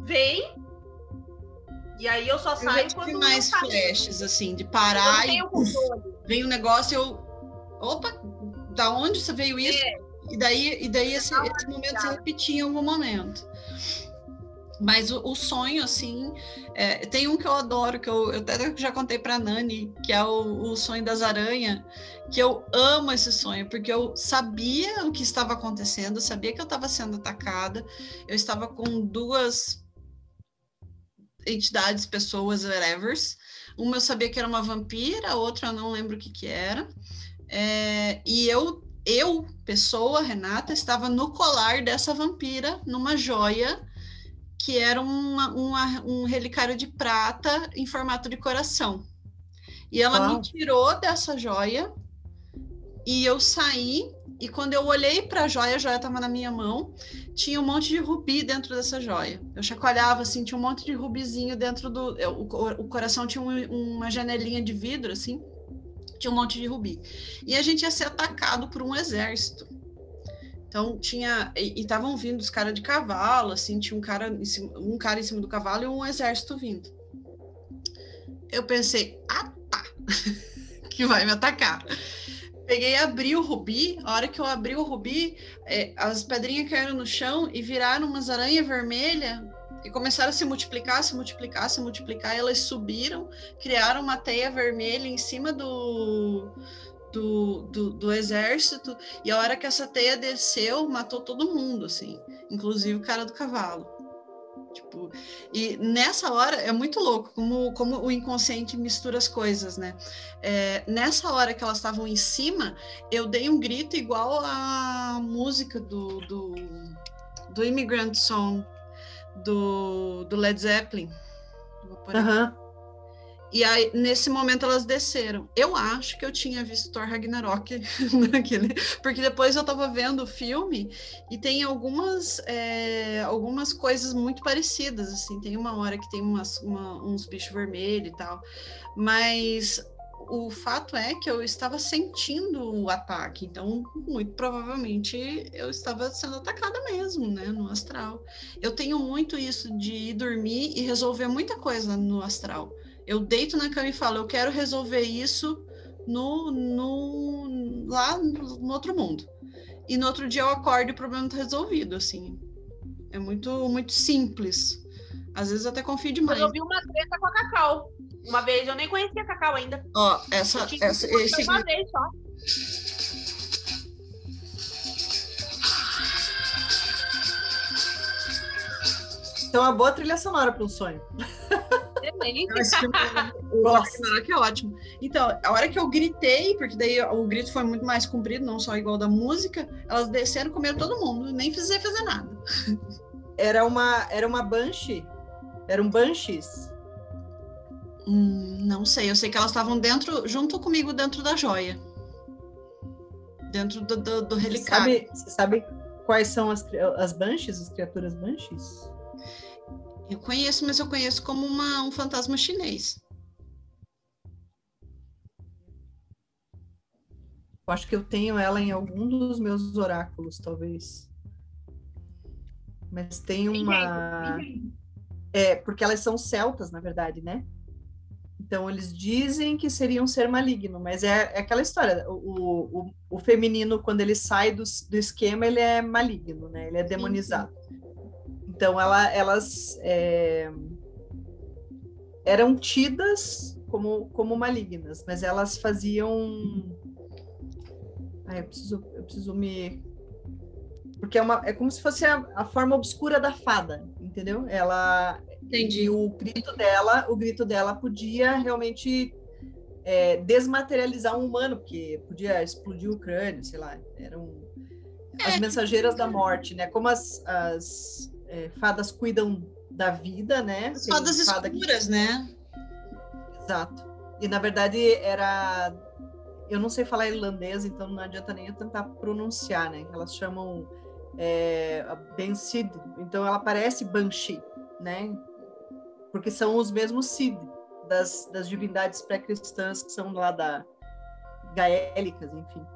vem. E aí eu só eu saio quando mais flashes assim, de parar e vem o um negócio eu opa, da onde você veio isso? É. E daí e daí esse, esse momento se repetia em algum momento. Mas o, o sonho, assim, é, tem um que eu adoro, que eu, eu até já contei para Nani, que é o, o sonho das aranhas, que eu amo esse sonho, porque eu sabia o que estava acontecendo, sabia que eu estava sendo atacada, eu estava com duas entidades, pessoas, whatever. Uma eu sabia que era uma vampira, a outra eu não lembro o que que era. É, e eu, eu, pessoa, Renata, estava no colar dessa vampira, numa joia, que era uma, uma, um relicário de prata em formato de coração. E ela Uau. me tirou dessa joia e eu saí. E quando eu olhei para a joia, a joia estava na minha mão, tinha um monte de rubi dentro dessa joia. Eu chacoalhava assim, tinha um monte de rubizinho dentro do. Eu, o, o, coração tinha um, uma janelinha de vidro, assim, tinha um monte de rubi. E a gente ia ser atacado por um exército. Então tinha e estavam vindo os caras de cavalo, assim, tinha um cara cima, um cara em cima do cavalo e um exército vindo. Eu pensei, ah tá, que vai me atacar. Peguei abri o rubi. A hora que eu abri o rubi, é, as pedrinhas caíram no chão e viraram umas aranhas vermelhas e começaram a se multiplicar, se multiplicar, se multiplicar. Elas subiram, criaram uma teia vermelha em cima do, do, do, do, exército, e a hora que essa teia desceu, matou todo mundo, assim, inclusive o cara do cavalo. Tipo, e nessa hora é muito louco como, como o inconsciente mistura as coisas, né? É, nessa hora que elas estavam em cima, eu dei um grito igual a música do, do, do Immigrant Song do, do Led Zeppelin. Aham. E aí, nesse momento, elas desceram. Eu acho que eu tinha visto Thor Ragnarok naquele, porque depois eu tava vendo o filme e tem algumas, é, algumas coisas muito parecidas, assim. Tem uma hora que tem umas, uma- uns bichos vermelhos e tal. Mas o fato é que eu estava sentindo o ataque, então, muito provavelmente, eu estava sendo atacada mesmo, né, no astral. Eu tenho muito isso de ir dormir e resolver muita coisa no astral. Eu deito na cama e falo, eu quero resolver isso no, no lá no, outro mundo. E no outro dia eu acordo e o problema está resolvido, assim. É muito muito simples. Às vezes eu até confio demais. Eu vi uma treta com a Cacau. Uma vez eu nem conhecia a Cacau ainda. Ó, essa, Eu tinha essa visto esse uma vez só. Então, uma boa trilha sonora para um sonho. Excelente. Esse filme, o Gosto. Ragnarok é ótimo. Então, a hora que eu gritei, porque daí o grito foi muito mais comprido, não só igual da música, elas desceram, comeram todo mundo, nem fizer fazer nada. Era uma, era uma Banshee. Era um Banshees. Hum, não sei, eu sei que elas estavam dentro, junto comigo dentro da joia. Dentro do, do, do Você relicário. sabe, você sabe quais são as, as Banshees, as criaturas Banshees? Eu conheço, mas eu conheço como uma, um fantasma chinês. Eu acho que eu tenho ela em algum dos meus oráculos, talvez. Mas tem uma. É, porque elas são celtas, na verdade, né? Então, eles dizem que seria um ser maligno, mas é, é aquela história. O, o, o feminino, quando ele sai do, do esquema, ele é maligno, né? Ele é demonizado. Então, ela, elas é, eram tidas como, como malignas, mas elas faziam. Ai, eu preciso, eu preciso me. Porque é, uma, é como se fosse a, a forma obscura da fada, entendeu? Ela, Entendi. e o grito dela, o grito dela podia realmente é, desmaterializar um humano, porque podia explodir o crânio, sei lá, eram as mensageiras da morte, né? Como as, as é, fadas cuidam da vida, né? As fadas fada que- escuras, né? Exato. E na verdade era. Eu não sei falar irlandês, então não adianta nem eu tentar pronunciar, né? Elas chamam é, Bensid, então ela parece Banshee, né? Porque são os mesmos Sid das, das divindades pré-cristãs que são lá da gaélicas, enfim.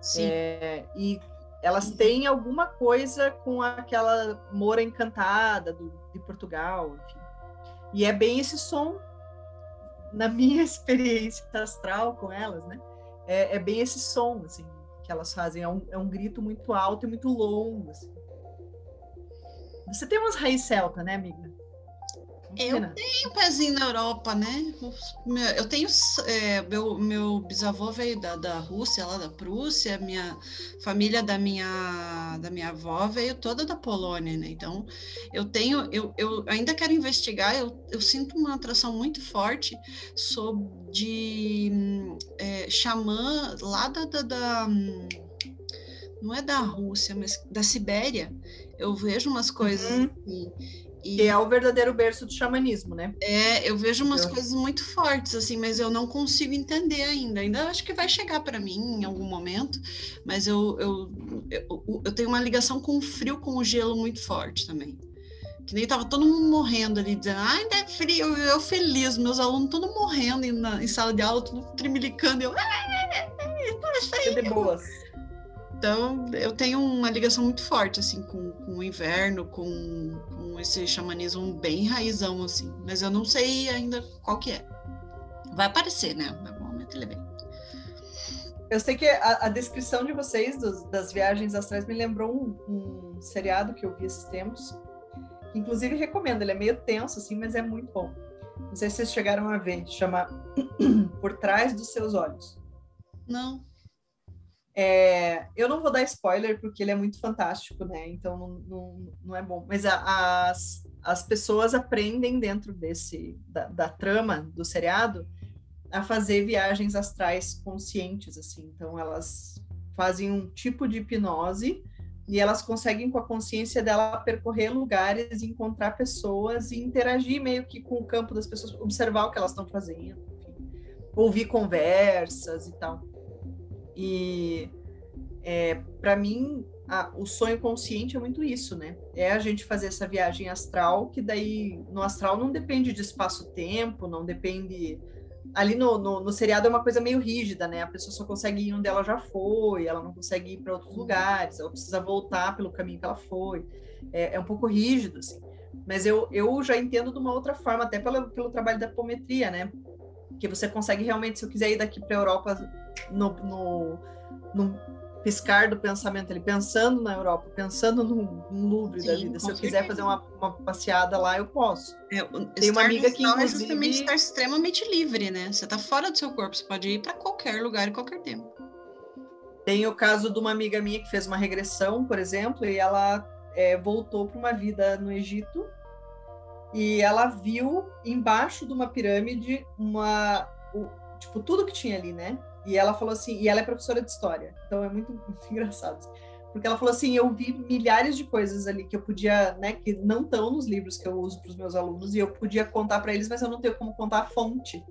Sim. É, e elas têm alguma coisa com aquela Moura encantada do, de Portugal, enfim. E é bem esse som, na minha experiência astral com elas, né? É, é bem esse som, assim, que elas fazem. É um, é um grito muito alto e muito longo, assim. Você tem umas raízes celta, né, amiga? Eu Renan? Tem um pezinho na Europa, né? Eu tenho. é, meu, meu bisavô veio da, da Rússia, lá da Prússia, minha família da minha, da minha avó veio toda da Polônia, né? Então, eu tenho. Eu, eu ainda quero investigar, eu, eu sinto uma atração muito forte sobre de é, xamã lá da, da, da, Não é da Rússia, mas da Sibéria. Eu vejo umas coisas Uhum. assim. E Que é o verdadeiro berço do xamanismo, né? é, eu vejo umas Eu- coisas muito fortes, assim, mas eu não consigo entender ainda. Ainda acho que vai chegar para mim em algum momento, mas eu, eu, eu, eu tenho uma ligação com o frio, com o gelo muito forte também. Que nem tava todo mundo morrendo ali, dizendo, ah, ainda é frio, eu, feliz, meus alunos todos morrendo em, na- em sala de aula, tudo tremilicando, eu, "Ah, tá É de boas. Então, eu tenho uma ligação muito forte, assim, com, com o inverno, com, com esse xamanismo bem raizão, assim. Mas eu não sei ainda qual que é. Vai aparecer, né? Em algum momento ele vem. Eu sei que a, a descrição de vocês dos- das viagens astrais me lembrou um, um seriado que eu vi esses tempos. que Inclusive recomendo, ele é meio tenso, assim, mas é muito bom. Não sei se vocês chegaram a ver, chama Por Trás dos Seus Olhos. Não. É, eu não vou dar spoiler porque ele é muito fantástico, né? Então não, não, não é bom. Mas a, as, as pessoas aprendem dentro desse da, da, trama do seriado a fazer viagens astrais conscientes, assim. Então elas fazem um tipo de hipnose e elas conseguem com a consciência dela percorrer lugares, encontrar pessoas e interagir meio que com o campo das pessoas, observar o que elas estão fazendo, enfim, ouvir conversas e tal. E é, para mim, a, o sonho consciente é muito isso, né? É a gente fazer essa viagem astral, que daí no astral não depende de espaço-tempo, não depende. Ali no, no, no, seriado é uma coisa meio rígida, né? A pessoa só consegue ir onde ela já foi, ela não consegue ir para outros lugares, ela precisa voltar pelo caminho que ela foi. É, é um pouco rígido, assim. Mas eu, eu já entendo de uma outra forma, até pelo, pelo trabalho da apometria, né? Que você consegue realmente, se eu quiser ir daqui para a Europa no, no, no piscar do pensamento, ele pensando na Europa, pensando no, no Louvre da vida. Se eu quiser fazer uma, uma, passeada lá, eu posso. É, Tem uma amiga que inclusive... é justamente estar extremamente livre, né? Você está fora do seu corpo, você pode ir para qualquer lugar em qualquer tempo. Tem o caso de uma amiga minha que fez uma regressão, por exemplo, e ela é, voltou para uma vida no Egito e ela viu embaixo de uma pirâmide uma o, tipo tudo que tinha ali, né? E ela falou assim, e ela é professora de história, então é muito, muito engraçado. Porque ela falou assim, eu vi milhares de coisas ali que eu podia, né, que não estão nos livros que eu uso para os meus alunos e eu podia contar para eles, mas eu não tenho como contar a fonte.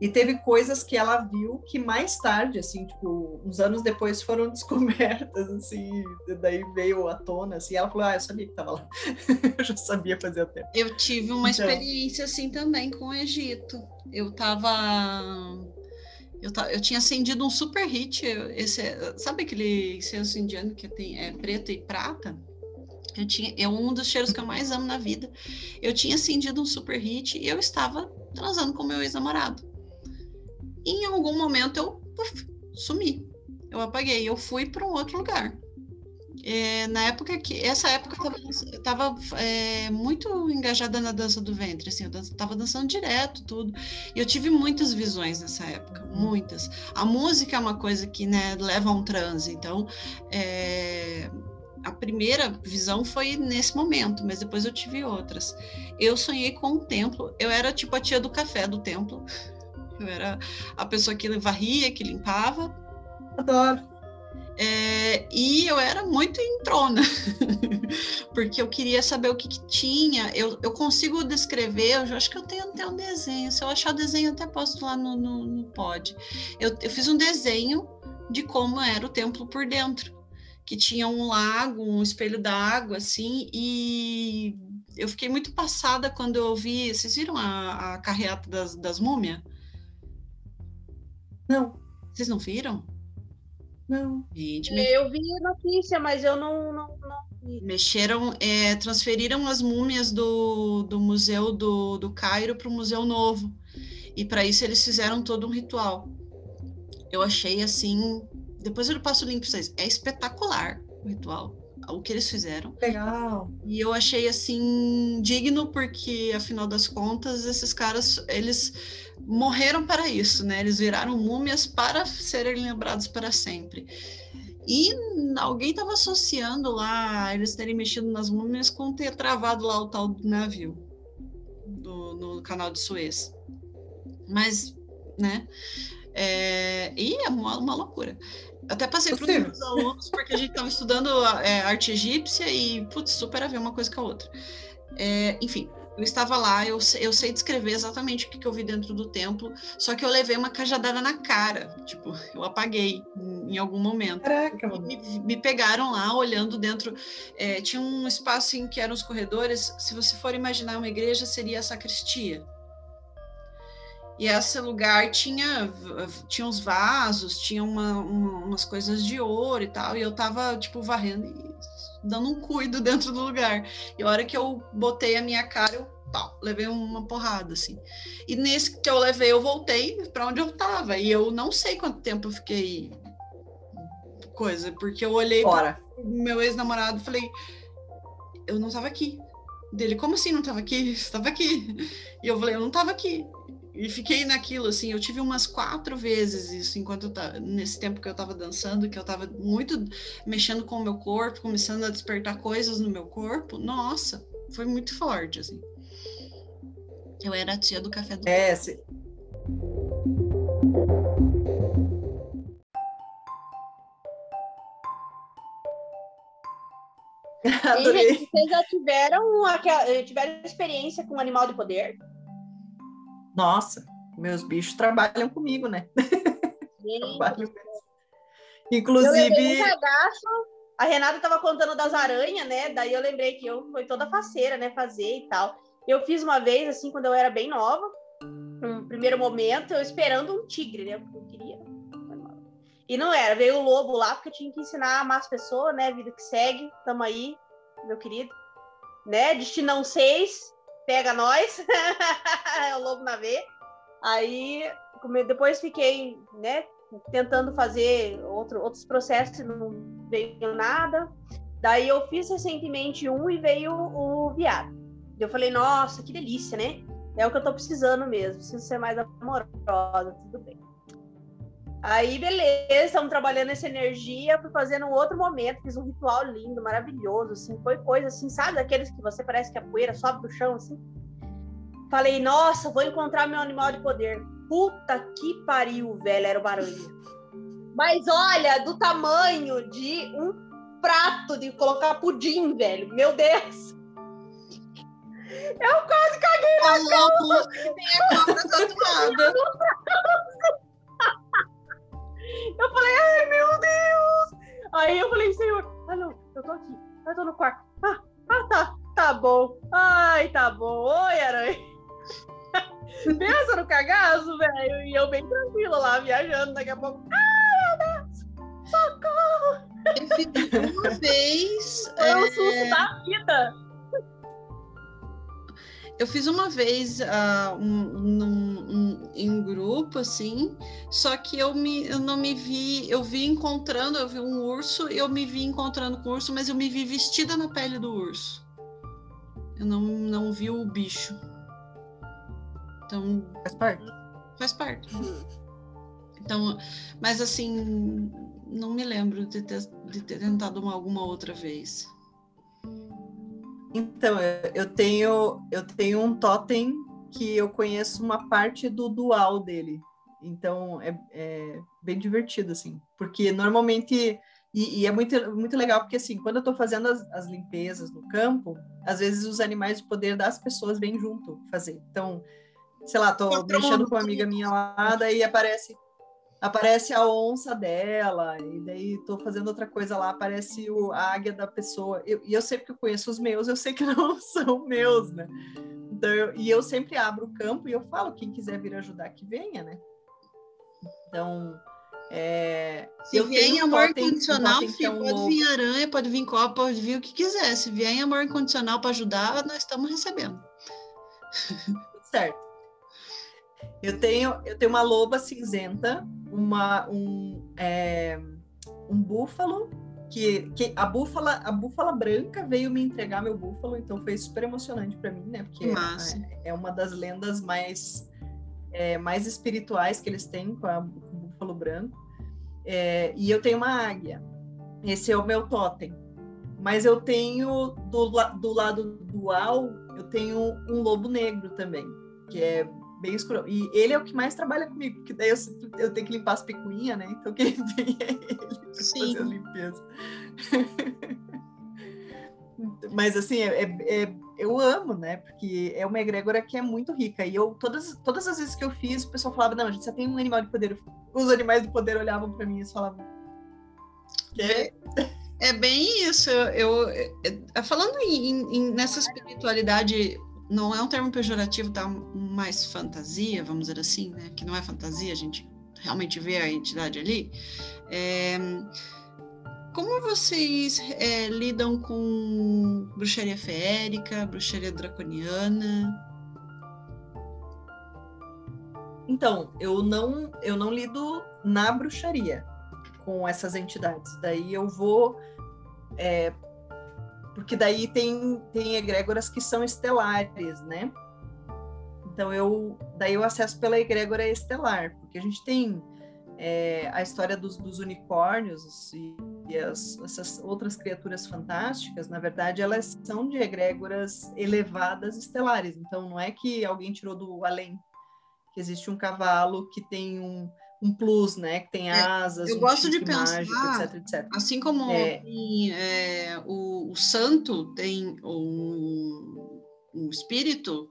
E teve coisas que ela viu que mais tarde, assim, tipo, uns anos depois foram descobertas, assim, daí veio à tona, assim, ela falou, ah, eu sabia que estava lá, eu já sabia fazer até. Eu tive uma então... experiência assim também com o Egito. Eu estava eu, eu tinha acendido um super hit. Esse, sabe aquele incenso indiano que tem é preto e prata? Eu tinha, é um dos cheiros que eu mais amo na vida. Eu tinha acendido um super hit e eu estava transando com meu ex-namorado. Em algum momento eu puf, sumi. Eu apaguei. Eu fui para um outro lugar. É, na época que essa época eu estava é, muito engajada na dança do ventre, assim, eu estava dançando direto, tudo. E eu tive muitas visões nessa época, muitas. A música é uma coisa que né, leva a um transe, então é, a primeira visão foi nesse momento, mas depois eu tive outras. Eu sonhei com um templo, eu era tipo a tia do café do templo. Eu era a pessoa que varria, que limpava. Adoro. É, e eu era muito entrona, porque eu queria saber o que, que tinha. Eu, eu, consigo descrever, eu acho que eu tenho até um desenho. Se eu achar o desenho, eu até posto lá no, no, no pod. Eu, eu fiz um desenho de como era o templo por dentro, que tinha um lago, um espelho d'água, assim, e eu fiquei muito passada quando eu ouvi. Vocês viram a, a carreata das, das múmias? Não. Vocês não viram? Não. Gente, me... Eu vi a notícia, mas eu não. não, não... Mexeram, é, transferiram as múmias do, do Museu do, do Cairo para o Museu Novo. E para isso eles fizeram todo um ritual. Eu achei assim. Depois eu passo o link para vocês. É espetacular o ritual o que eles fizeram. Legal. E eu achei assim digno porque afinal das contas esses caras eles morreram para isso, né? Eles viraram múmias para serem lembrados para sempre. E alguém estava associando lá eles terem mexido nas múmias com ter travado lá o tal do navio do, no canal de Suez. Mas, né? É, e é uma, uma loucura. Até passei para os alunos, porque a gente estava estudando é, arte egípcia e, putz, super a ver uma coisa com a outra. É, enfim, eu estava lá, eu, eu sei descrever exatamente o que, que, eu vi dentro do templo, só que eu levei uma cajadada na cara, tipo, eu apaguei em, em algum momento. Caraca, me, me, pegaram lá, olhando dentro, é, tinha um espaço em que eram os corredores, se você for imaginar uma igreja, seria a sacristia. E esse lugar tinha, tinha uns vasos, tinha uma, uma, umas coisas de ouro e tal. E eu tava, tipo, varrendo e dando um cuido dentro do lugar. E a hora que eu botei a minha cara, eu pau, levei uma porrada, assim. E nesse que eu levei, eu voltei para onde eu tava. E eu não sei quanto tempo eu fiquei coisa, porque eu olhei para meu ex-namorado e falei, eu não tava aqui. Dele, como assim não tava aqui? Estava aqui. E eu falei, eu não tava aqui. E fiquei naquilo, assim, eu tive umas quatro vezes isso, enquanto eu tava, nesse tempo que eu tava dançando, que eu tava muito mexendo com o meu corpo, começando a despertar coisas no meu corpo, nossa, foi muito forte, assim. Eu era a tia do café do É, se... Adorei. Gente, vocês já tiveram, aquela, tiveram experiência com animal de poder? Nossa, meus bichos trabalham comigo, né? Trabalham Inclusive. a Renata estava contando das aranhas, né? Daí eu lembrei que eu foi toda faceira, né? Fazer e tal. Eu fiz uma vez, assim, quando eu era bem nova, no primeiro momento, eu esperando um tigre, né? Porque eu queria. E não era, veio o lobo lá, porque eu tinha que ensinar a amar as pessoas, né? Vida que segue, tamo aí, meu querido. Né? Destinão 6, pega nós. é o lobo na veia. Aí, depois fiquei, né, tentando fazer outro, outros processos, não veio nada. Daí eu fiz recentemente um e veio o viado. Eu falei, nossa, que delícia, né? É o que eu tô precisando mesmo, preciso ser mais amorosa, tudo bem. Aí, beleza, estamos trabalhando essa energia, fui fazendo um outro momento, fiz um ritual lindo, maravilhoso, assim, foi coisa assim, sabe, daqueles que você parece que a poeira sobe do chão, assim. Falei, nossa, vou encontrar meu animal de poder. Puta que pariu, velho, era o aranha. Mas olha, do tamanho de um prato de colocar pudim, velho. Meu Deus! Eu quase caguei na calça. Tem a cobra tatuada. Eu falei, ai meu Deus! Aí eu falei, senhor, ah não, eu tô aqui, eu tô no quarto. Ah, ah tá, tá bom. Ai, tá bom. Oi, aranha. Pensa no cagaço, velho. E eu bem tranquila lá, viajando. Daqui a pouco. Ai, meu Deus! Socorro! Eu fiz uma vez. Foi o é... susto da vida. Eu fiz uma vez uh, um, um, um, em grupo, assim, só que eu, me, eu não me vi, eu vi encontrando, eu vi um urso, eu me vi encontrando com o urso, mas eu me vi vestida na pele do urso. Eu não, não vi o bicho. Então. Faz parte. Faz parte. Então, mas assim, não me lembro de ter, de ter tentado uma, alguma outra vez. Então, eu tenho, eu tenho um totem que eu conheço uma parte do dual dele. Então, é, é bem divertido, assim. Porque normalmente... E, e, é muito, muito legal, porque assim, quando eu estou fazendo as, as, limpezas no campo, às vezes os animais de poder das pessoas vêm junto fazer. Então, sei lá, tô mexendo com uma amiga minha lá, daí aparece aparece a onça dela, e daí tô fazendo outra coisa lá, aparece o, a águia da pessoa. Eu, e eu sei que eu conheço os meus, eu sei que não são meus, né? Então, eu, e eu sempre abro o campo e eu falo, quem quiser vir ajudar, que venha, né? Então, é, se eu vier em amor incondicional, filho, é um pode vir aranha, pode vir copa, pode vir o que quiser. Se vier em amor incondicional para ajudar, nós estamos recebendo. Certo. Eu tenho, eu tenho uma loba cinzenta, uma, um, é, um búfalo, que, que a búfala, a búfala branca veio me entregar meu búfalo, então foi super emocionante para mim, né? Porque é, é, uma das lendas mais, é, mais espirituais que eles têm com, a, com o búfalo branco. É, e eu tenho uma águia. Esse é o meu totem. Mas eu tenho do, do lado dual, eu tenho um lobo negro também, que é bem escuro. E ele é o que mais trabalha comigo, porque daí eu, eu tenho que limpar as picuinhas, né? Então quem vem é ele pra Sim. fazer a limpeza. Mas assim, é, é, é, eu amo, né? Porque é uma egrégora que é muito rica. E eu, todas, todas as vezes que eu fiz, o pessoal falava, não, a gente só tem um animal de poder. Os animais de poder olhavam para mim e falavam. É, é bem isso. Eu, eu, eu falando em, em, nessa espiritualidade não é um termo pejorativo, tá mais fantasia, vamos dizer assim, né? Que não é fantasia, a gente realmente vê a entidade ali. É, como vocês é, lidam com bruxaria feérica, bruxaria draconiana? Então, eu não, eu não lido na bruxaria com essas entidades. Daí eu vou é, porque daí tem, tem egrégoras que são estelares, né? Então eu daí eu acesso pela egrégora estelar, porque a gente tem é, a história dos, dos unicórnios e, e as, essas outras criaturas fantásticas, na verdade, elas são de egrégoras elevadas estelares. Então não é que alguém tirou do além, que existe um cavalo que tem um, um plus, né? Que tem asas, eu um gosto de pensar, mágico, etc, etc. Assim como É. tem, é, o, o santo tem o, o espírito,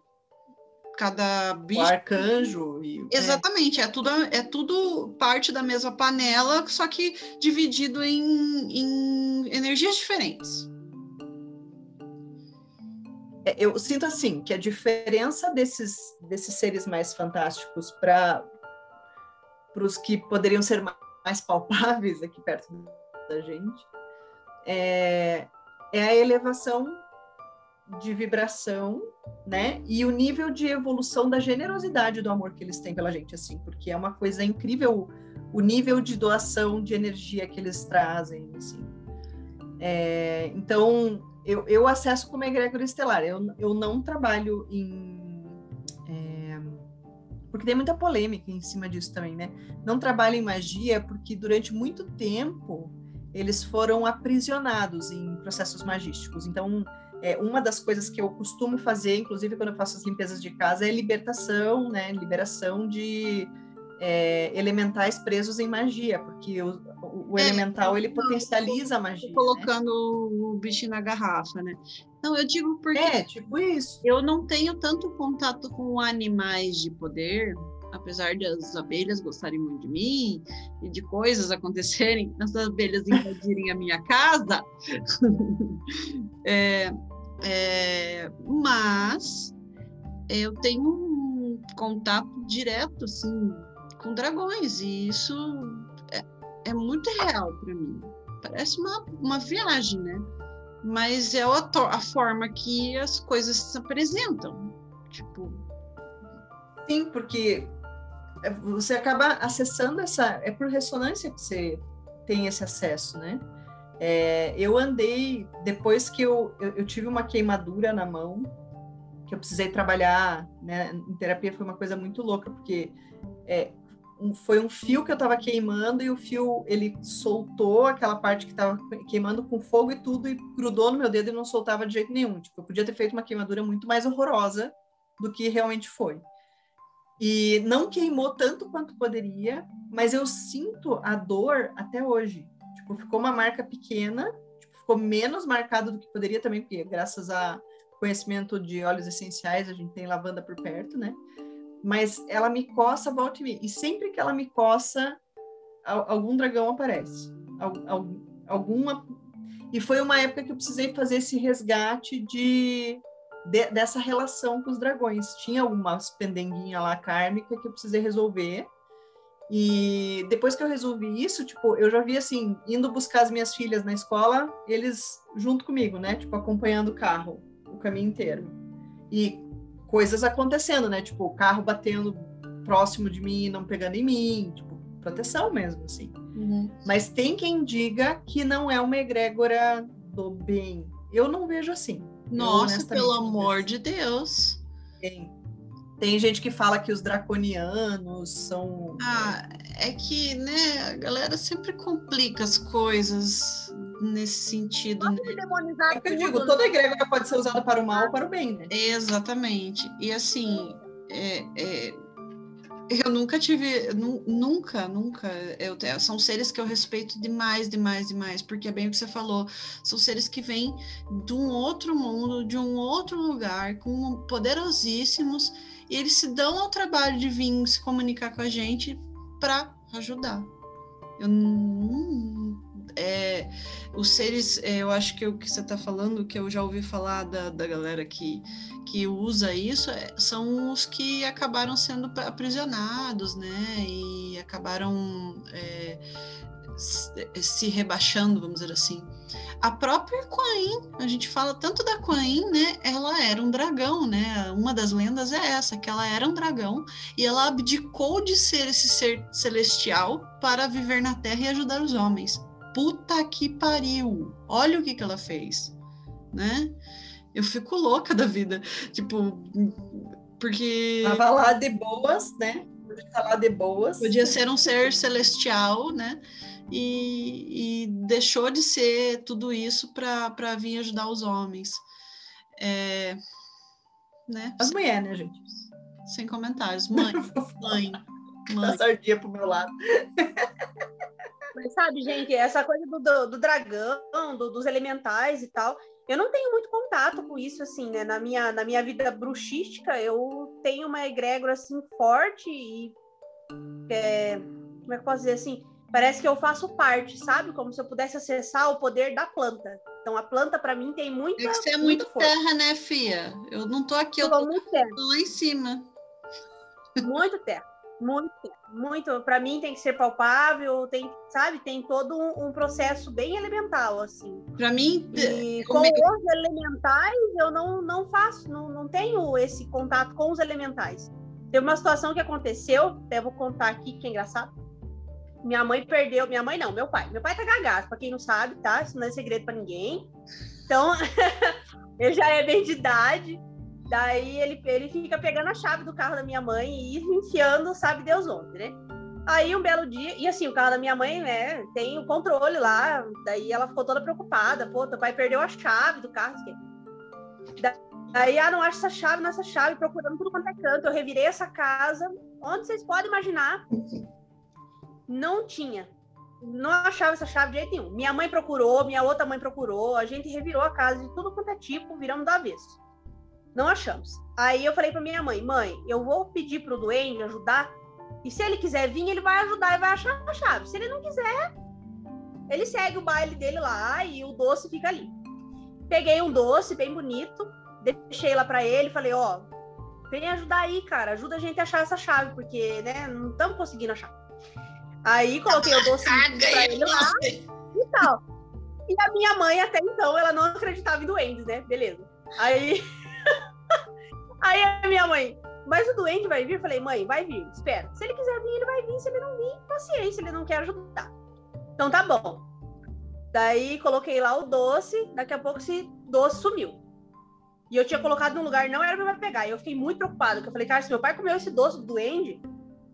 cada O bicho. arcanjo e é, Exatamente, é tudo, é tudo parte da mesma panela, só que dividido em, em energias diferentes. É, eu sinto assim que a diferença desses, desses seres mais fantásticos para os que poderiam ser ma- mais palpáveis aqui perto da gente é, é a elevação de vibração, né? E o nível de evolução da generosidade do amor que eles têm pela gente, assim, porque é uma coisa incrível o nível de doação de energia que eles trazem, assim. É, então, eu, eu acesso como egrégora estelar. Eu, eu não trabalho em. Porque tem muita polêmica em cima disso também, né? Não trabalho em magia porque durante muito tempo eles foram aprisionados em processos magísticos. Então, é, uma das coisas que eu costumo fazer, inclusive quando eu faço as limpezas de casa, é libertação, né? Liberação de é, elementais presos em magia, porque o, o- o É, elemental ele não, potencializa a magia. né? Colocando o bicho na garrafa, né? Não, eu digo porque É, tipo isso. eu não tenho tanto contato com animais de poder, apesar de as abelhas gostarem muito de mim e de coisas acontecerem, as abelhas invadirem a minha casa. É, é, mas eu tenho um contato direto, assim, com dragões, e isso é, muito real para mim. Parece uma, uma viagem, né? Mas é a, a forma que as coisas se apresentam. Tipo, Sim, porque é, você acaba acessando essa. É por ressonância que você tem esse acesso, né? É, eu andei, depois que eu, eu, eu tive uma queimadura na mão, que eu precisei trabalhar né, em terapia, foi uma coisa muito louca, porque é, um- foi um fio que eu estava queimando e o fio ele soltou aquela parte que estava queimando com fogo e tudo e grudou no meu dedo e não soltava de jeito nenhum. Tipo, eu podia ter feito uma queimadura muito mais horrorosa do que realmente foi. E não queimou tanto quanto poderia, mas eu sinto a dor até hoje. Tipo, ficou uma marca pequena, tipo, ficou menos marcado do que poderia também, porque graças a conhecimento de óleos essenciais, a gente tem lavanda por perto, né? Mas ela me coça, volta e meia. E sempre que ela me coça, al- algum dragão aparece. Al- al- alguma. E foi uma época que eu precisei fazer esse resgate de, de- dessa relação com os dragões. Tinha algumas pendenguinha lá kármica que eu precisei resolver. E depois que eu resolvi isso, tipo, eu já vi assim, indo buscar as minhas filhas na escola, eles junto comigo, né? Tipo, acompanhando o carro o caminho inteiro. E coisas acontecendo, né? Tipo, o carro batendo próximo de mim não pegando em mim, tipo, proteção mesmo, assim. Mas tem quem diga que não é uma egrégora do bem. Eu não vejo assim. Nossa, pelo amor assim. de Deus. Tem, tem gente que fala que os draconianos são. Ah, é que, né, a galera sempre complica as coisas nesse sentido, né? demonizar É o que eu tudo, digo, né? toda egrégora pode ser usada para o mal ou para o bem, né? Exatamente. E assim, é, é, eu nunca tive, nu- nunca, nunca, eu, são seres que eu respeito demais, demais, demais, porque é bem o que você falou, são seres que vêm de um outro mundo, de um outro lugar, com poderosíssimos, e eles se dão ao trabalho de vir se comunicar com a gente para ajudar. Eu não. É, os seres, é, eu acho que o que você está falando, que eu já ouvi falar da, da galera que, que usa isso, é, são os que acabaram sendo aprisionados, né? E acabaram é, se, se rebaixando, vamos dizer assim. A própria Quain, a gente fala tanto da Quain, né? Ela era um dragão, né? Uma das lendas é essa, que ela era um dragão e ela abdicou de ser esse ser celestial para viver na Terra e ajudar os homens. Puta que pariu! Olha o que, que ela fez, né? Eu fico louca da vida. Tipo, Porque Tava lá de boas, né? Podia estar lá de boas. podia ser um ser celestial, né? E, e deixou de ser tudo isso para vir ajudar os homens. É, né? As mulheres, né, gente? Sem comentários. Mãe, mãe, mãe. Dá sardinha pro meu lado. Mas sabe, gente, essa coisa do, do, do dragão, do- dos elementais e tal, eu não tenho muito contato com isso, assim, né? Na minha, na minha vida bruxística, eu tenho uma egrégora, assim, forte e... é, como é que eu posso dizer, assim? Parece que eu faço parte, sabe? Como se eu pudesse acessar o poder da planta. Então, a planta, para mim, tem muita... É que você é muito força. terra, né, Fia? Eu não tô aqui, eu Eu tô terra. lá em cima. Muito terra. Muito. Muito. Para mim tem que ser palpável, tem, sabe? Tem todo um, um processo bem elemental, assim. Para mim, E eu com me- os elementais eu não, não faço, não, não tenho esse contato com os elementais. Teve uma situação que aconteceu, até vou contar aqui, que é engraçado. Minha mãe perdeu, minha mãe não, meu pai. Meu pai tá gagaço, pra quem não sabe, tá? Isso não é segredo pra ninguém. Então, ele já é bem de idade. Daí ele, ele fica pegando a chave do carro da minha mãe e enfiando, sabe Deus onde, né? Aí um belo dia, e assim, o carro da minha mãe, né, tem o controle lá, daí ela ficou toda preocupada, pô, teu pai perdeu a chave do carro, Daí, ah, não acho essa chave, nessa chave, procurando tudo quanto é canto, eu revirei essa casa, onde vocês podem imaginar, não tinha. Não achava essa chave de jeito nenhum. Minha mãe procurou, minha outra mãe procurou, a gente revirou a casa de tudo quanto é tipo, viramos do avesso. Não achamos. Aí eu falei pra minha mãe, mãe, eu vou pedir pro Duende ajudar, e se ele quiser vir, ele vai ajudar e vai achar a chave. Se ele não quiser, ele segue o baile dele lá e o doce fica ali. Peguei um doce bem bonito, deixei lá pra ele, falei, ó, vem ajudar aí, cara, ajuda a gente a achar essa chave, porque, né, não estamos conseguindo achar. Aí coloquei o doce pra ele lá e tal. E a minha mãe, até então, ela não acreditava em duendes, né? Beleza. Aí. Aí a minha mãe, mas o duende vai vir? Eu falei, mãe, vai vir, espera. Se ele quiser vir, ele vai vir. Se ele não vir, paciência, ele não quer ajudar. Então tá bom. Daí coloquei lá o doce, daqui a pouco esse doce sumiu. E eu tinha colocado num lugar, não era pai pegar. E eu fiquei muito preocupada, porque eu falei, cara, se meu pai comeu esse doce do duende,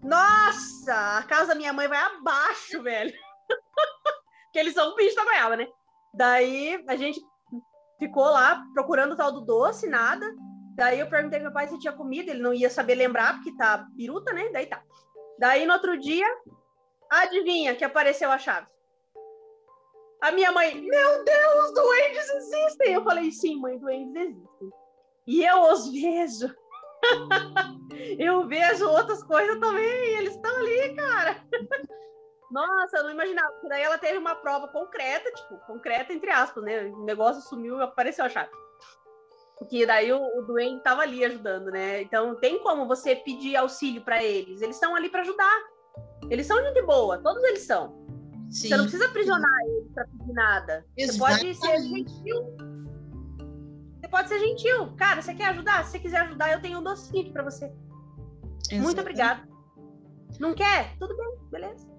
nossa, a casa da minha mãe vai abaixo, velho. Porque eles são um bicho da goiaba, né? Daí a gente ficou lá procurando o tal do doce, nada. Daí eu perguntei pro meu pai se tinha comido, ele não ia saber lembrar, porque tá biruta, né? Daí tá. Daí no outro dia, adivinha que apareceu a chave. A minha mãe, meu Deus, duendes existem! Eu falei, sim, mãe, duendes existem. E eu os vejo. eu vejo outras coisas também, eles estão ali, cara. Nossa, eu não imaginava. Porque daí ela teve uma prova concreta, tipo, concreta entre aspas, né? O negócio sumiu e apareceu a chave. Que daí o, o doente tava ali ajudando, né? Então tem como você pedir auxílio para eles. Eles estão ali para ajudar. Eles são gente boa, todos eles são. Sim. Você não precisa aprisionar eles para pedir nada. Você pode ser Exatamente. gentil. Você pode ser gentil. Cara, você quer ajudar? Se você quiser ajudar, eu tenho um docinho aqui para você. Muito Exatamente. obrigada. Não quer? Tudo bem, beleza.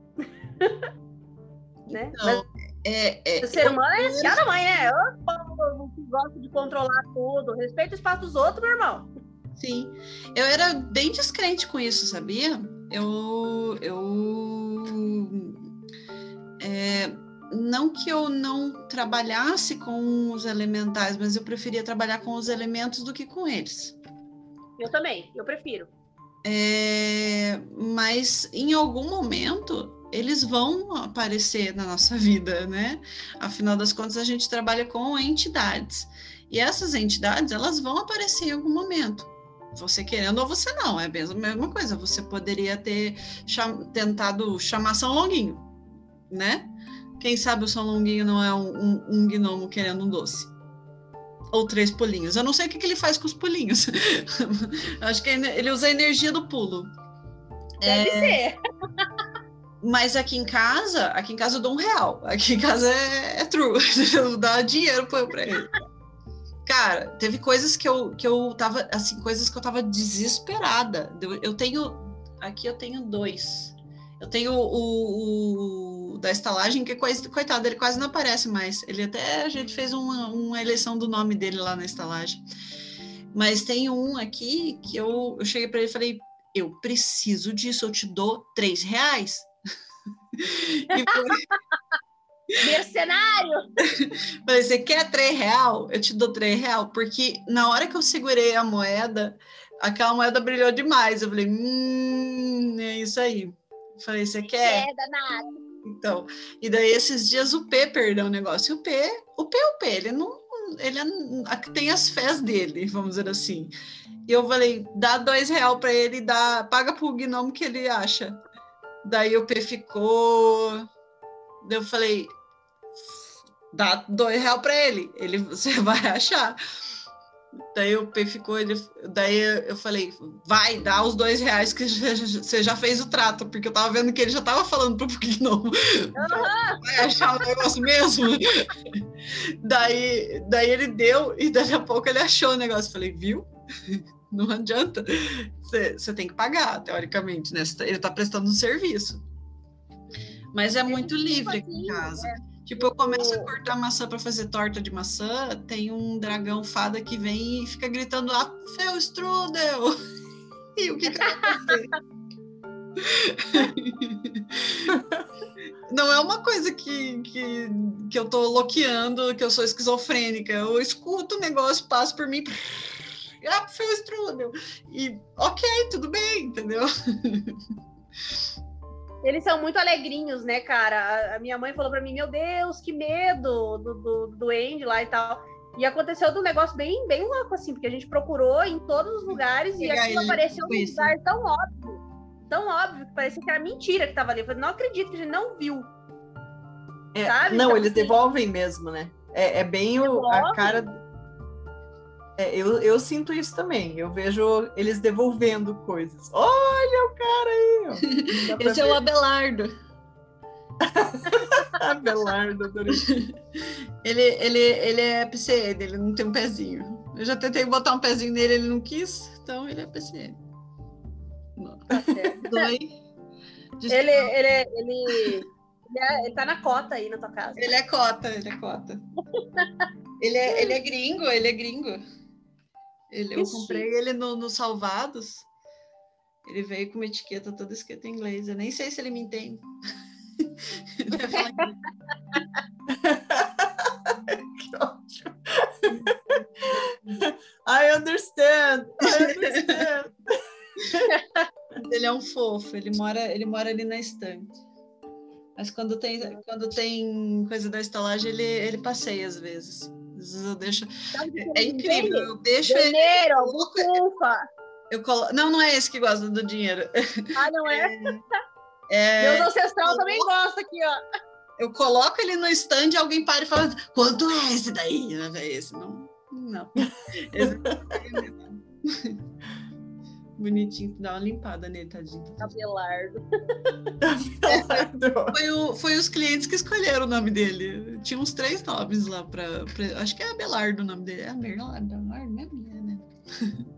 né? Então, é, é, Mas o ser humano é filha da mãe, né? Eu, gosta de controlar tudo. Respeita o espaço dos outros, meu irmão. Sim, eu era bem descrente com isso, sabia? Eu, eu, é, não que eu não trabalhasse com os elementais, mas eu preferia trabalhar com os elementos do que com eles. Eu também, eu prefiro. É, mas em algum momento eles vão aparecer na nossa vida, né? Afinal das contas, a gente trabalha com entidades. E essas entidades, elas vão aparecer em algum momento. Você querendo ou você não, é a mesma, coisa. Você poderia ter cham- tentado chamar São Longuinho, né? Quem sabe o São Longuinho não é um, um- um gnomo querendo um doce. Ou três pulinhos. Eu não sei o que, que ele faz com os pulinhos. Acho que ele usa a energia do pulo. Deve ser. Mas aqui em casa, aqui em casa eu dou um real. Aqui em casa é, é true. Eu dinheiro pra, ele. Cara, teve coisas que eu, que eu tava, assim, coisas que eu tava desesperada. Eu, eu tenho, aqui eu tenho dois. Eu tenho o, o da estalagem, que coisa, coitado, ele quase não aparece mais. Ele até, a gente fez uma, uma eleição do nome dele lá na estalagem. Mas tem um aqui que eu, eu cheguei para ele e falei: eu preciso disso, eu te dou três reais. E foi... Mercenário! Falei, você quer três real? Eu te dou três real, porque na hora que eu segurei a moeda, aquela moeda brilhou demais. Eu falei, hum, é isso aí. Falei, você quer? É danado. Então, e daí esses dias o P perdeu o negócio. E o P, o P é o P, ele não, ele é, tem as fés dele, vamos dizer assim. E eu falei, dá dois real para ele, dá, paga pro gnomo que ele acha. Daí o P ficou. Daí eu falei, dá dois real para ele, ele você vai achar. Daí o P ficou, ele, daí eu falei, vai, dá os dois reais que você já fez o trato, porque eu tava vendo que ele já tava falando pro Gnomo, uhum. vai achar o negócio mesmo? daí, daí ele deu, e daqui a pouco ele achou o negócio. falei, viu? Não adianta, você tem que pagar, teoricamente, né? Tá, ele tá prestando um serviço. Mas é muito livre aqui em casa. É. Tipo, eu começo a cortar maçã para fazer torta de maçã, tem um dragão fada que vem e fica gritando: Ah, Fel Strudel! E o que, que vai fazer? Não é uma coisa que, que, que eu tô loqueando, que eu sou esquizofrênica. Eu escuto o negócio, passa por mim. Ah, Fel Strudel! E ok, tudo bem, entendeu? Eles são muito alegrinhos, né, cara? A minha mãe falou para mim, meu Deus, que medo do, do, do Andy lá e tal. E aconteceu de um negócio bem, bem louco, assim, porque a gente procurou em todos os lugares e aquilo apareceu num lugar tão óbvio, tão óbvio, que parecia que era mentira que tava ali. Eu falei, não acredito que a gente não viu. É, não, então, eles assim, devolvem mesmo, né? É, é bem o, a cara é, eu, eu sinto isso também. Eu vejo eles devolvendo coisas. Olha o cara aí! Esse é o Abelardo. Abelardo, adorei. Ele, ele, ele é PCN, ele não tem um pezinho. Eu já tentei botar um pezinho nele, ele não quis, então ele é PCN. Tá ele, ele, ele, ele, é, ele tá na cota aí na tua casa. Ele é cota, ele é cota. ele, é, ele é gringo, ele é gringo. Ele, eu comprei ele no, no Salvados. Ele veio com uma etiqueta toda escrita em inglês. Eu nem sei se ele me entende. que ótimo. I understand. I understand. ele é um fofo, ele mora, ele mora ali na estante. Mas quando tem, quando tem coisa da estalagem, ele, ele passeia às vezes vezes eu deixo. É, é incrível, eu deixo dinheiro, ele. Eu colo... Não, não é esse que gosta do dinheiro. Ah, não é? é... Meus ancestral também gosta aqui, ó. Eu coloco ele no stand e alguém para e fala: quanto é esse daí? Esse não. Não. Esse não. Bonitinho, dá uma limpada nele, tadinho. Abelardo. É, foi, o, foi os clientes que escolheram o nome dele. Tinha uns três nomes lá para. Acho que é Abelardo o nome dele. É Abelardo, Abelardo, mesmo, é, né?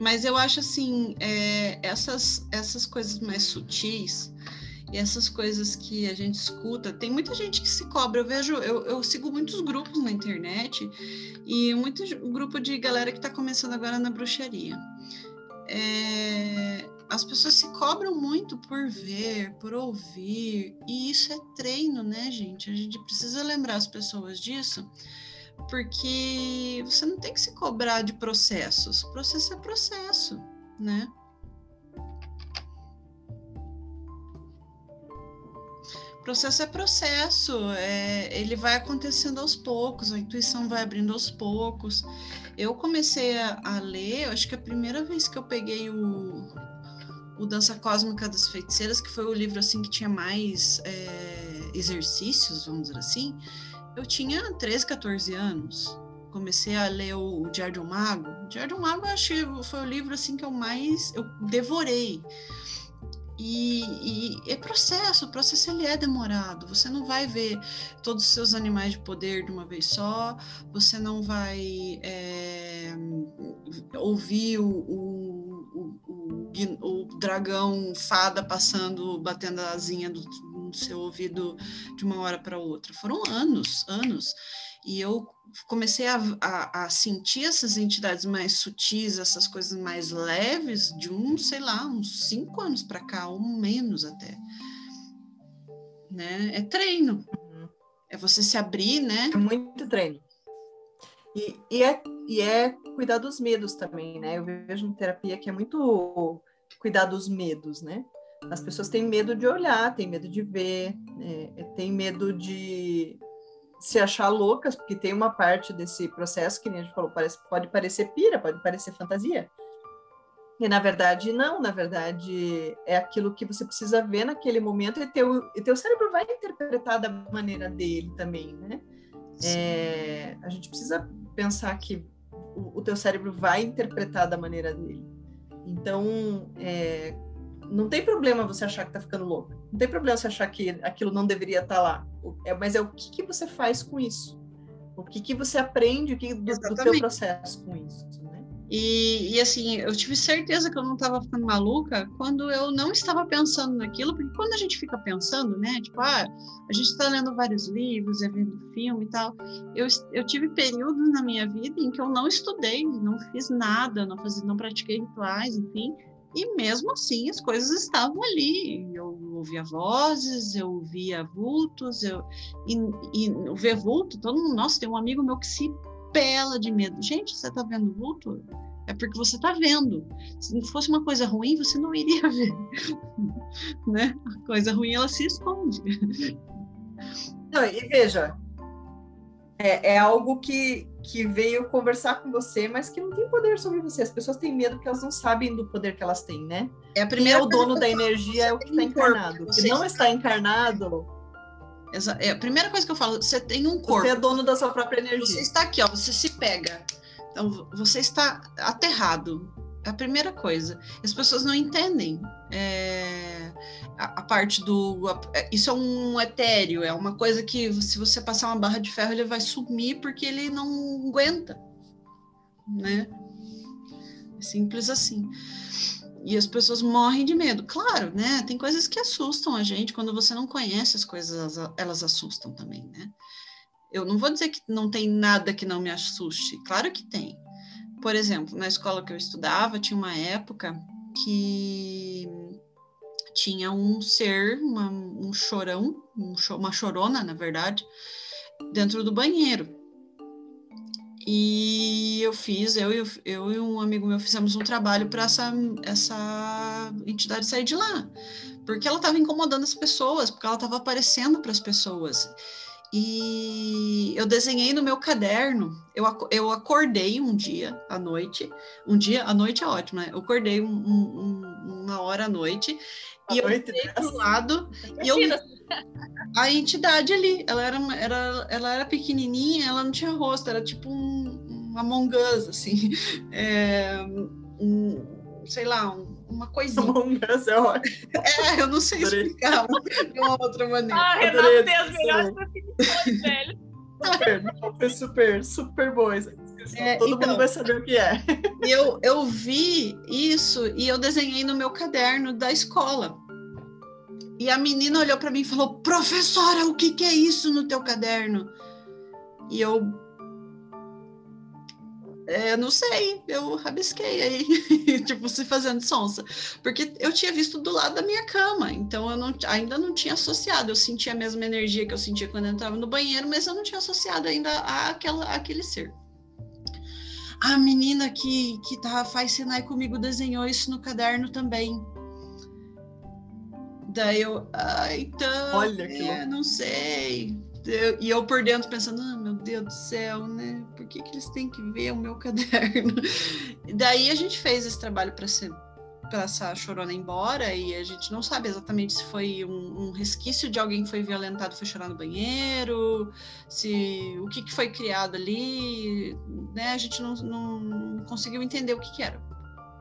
Mas eu acho assim, é, essas, essas coisas mais sutis e essas coisas que a gente escuta, tem muita gente que se cobra. Eu vejo, eu, eu sigo muitos grupos na internet e muito grupo de galera que está começando agora na bruxaria. É, as pessoas se cobram muito por ver, por ouvir, e isso é treino, né, gente? A gente precisa lembrar as pessoas disso, porque você não tem que se cobrar de processos. Processo é processo, né? Processo é processo, é, ele vai acontecendo aos poucos, a intuição vai abrindo aos poucos. Eu comecei a, a ler, acho que a primeira vez que eu peguei o, o Dança Cósmica das Feiticeiras, que foi o livro assim que tinha mais é, exercícios, vamos dizer assim, eu tinha 13, 14 anos. Comecei a ler o, o Diário um Mago. O Diário um Mago, eu que foi o livro assim que eu mais eu devorei e, e, é processo, o processo ele é demorado. Você não vai ver todos os seus animais de poder de uma vez só, você não vai é, ouvir o, o, o, o, dragão fada passando, batendo a asinha do, ser ouvido de uma hora para outra. Foram anos, anos. E eu comecei a, a, a, sentir essas entidades mais sutis, essas coisas mais leves, de um, sei lá, uns cinco anos para cá, ou menos até. Né? É treino. Uhum. É você se abrir, né? É muito treino. E, e, é, e é cuidar dos medos também, né? Eu vejo em terapia que é muito cuidar dos medos, né? As pessoas têm medo de olhar, têm medo de ver, é, têm medo de se achar loucas, porque tem uma parte desse processo que nem a gente falou, parece, pode parecer pira, pode parecer fantasia. E na verdade, não, na verdade, é aquilo que você precisa ver naquele momento e teu, e teu cérebro vai interpretar da maneira dele também, né? É, a gente precisa pensar que o, o, teu cérebro vai interpretar da maneira dele. Então, é, não tem problema você achar que tá ficando louco. Não tem problema você achar que aquilo não deveria estar tá lá. É, mas é o que, que você faz com isso. O que, que você aprende que, do, do teu processo com isso. Né? E, e, assim, eu tive certeza que eu não estava ficando maluca quando eu não estava pensando naquilo, porque quando a gente fica pensando, né, tipo, ah, a gente está lendo vários livros, é vendo filme e tal, eu, eu tive períodos na minha vida em que eu não estudei, não fiz nada, não, fazia, não pratiquei rituais, enfim, e mesmo assim as coisas estavam ali. Eu ouvia vozes, eu ouvia vultos, eu e, e ver vulto, todo mundo, nossa, tem um amigo meu que se pela de medo. Gente, você está vendo vulto? É porque você está vendo. Se não fosse uma coisa ruim, você não iria ver. né? A coisa ruim ela se esconde. Não, e veja, é, é, algo que, que veio conversar com você, mas que não tem poder sobre você. As pessoas têm medo porque elas não sabem do poder que elas têm, né? É a primeira Quem é o dono da energia é o que está encarnado. O que não está encarnado. É a primeira coisa que eu falo, você tem um corpo. Você é dono da sua própria energia. Você está aqui, ó, você se pega. Então, você está aterrado. A primeira coisa. As pessoas não entendem. É, a, a, parte do. A, é, isso é um etéreo, é uma coisa que se você passar uma barra de ferro, ele vai sumir porque ele não aguenta. Né? É simples assim. E as pessoas morrem de medo. Claro, né? Tem coisas que assustam a gente. Quando você não conhece as coisas, elas assustam também, né? Eu não vou dizer que não tem nada que não me assuste. Claro que tem. Por exemplo, na escola que eu estudava, tinha uma época que tinha um ser, uma, um chorão, um, uma chorona, na verdade, dentro do banheiro. E eu fiz, eu, eu, eu e um amigo meu fizemos um trabalho para essa, essa entidade sair de lá, porque ela estava incomodando as pessoas, porque ela estava aparecendo para as pessoas. E eu desenhei no meu caderno. Eu, eu acordei um dia à noite. Um dia, à noite é ótimo, né? Eu acordei um, um, uma hora à noite. e eu olhei para o lado. e eu, a entidade ali, ela era, era, ela era pequenininha, ela não tinha rosto, era tipo um, um Among Us, assim. É, um, sei lá, um uma coisinha. Among Us é ótimo. É, eu não sei Adorei. explicar de uma outra maneira. Ah, Renato tem as melhores definições, velho. Super, foi super, super boa. É, Todo então, mundo vai saber o que é. Eu, eu vi isso e eu desenhei no meu caderno da escola. E a menina olhou para mim e falou: Professora, o que, que é isso no teu caderno? E eu é, não sei, eu rabisquei aí, tipo, se fazendo sonsa. Porque eu tinha visto do lado da minha cama, então eu não, ainda não tinha associado. Eu sentia a mesma energia que eu sentia quando eu entrava no banheiro, mas eu não tinha associado ainda àquela, àquele ser. A menina que, que tá, faz Sinai comigo desenhou isso no caderno também. Daí eu, ah, então, Olha que é, não sei eu, e eu por dentro pensando, ah, meu Deus do céu, né? Por que, que eles têm que ver o meu caderno? Daí a gente fez esse trabalho para ser para essa chorona embora e a gente não sabe exatamente se foi um, um, resquício de alguém que foi violentado foi chorar no banheiro se o que, que foi criado ali né a gente não, não conseguiu entender o que, que era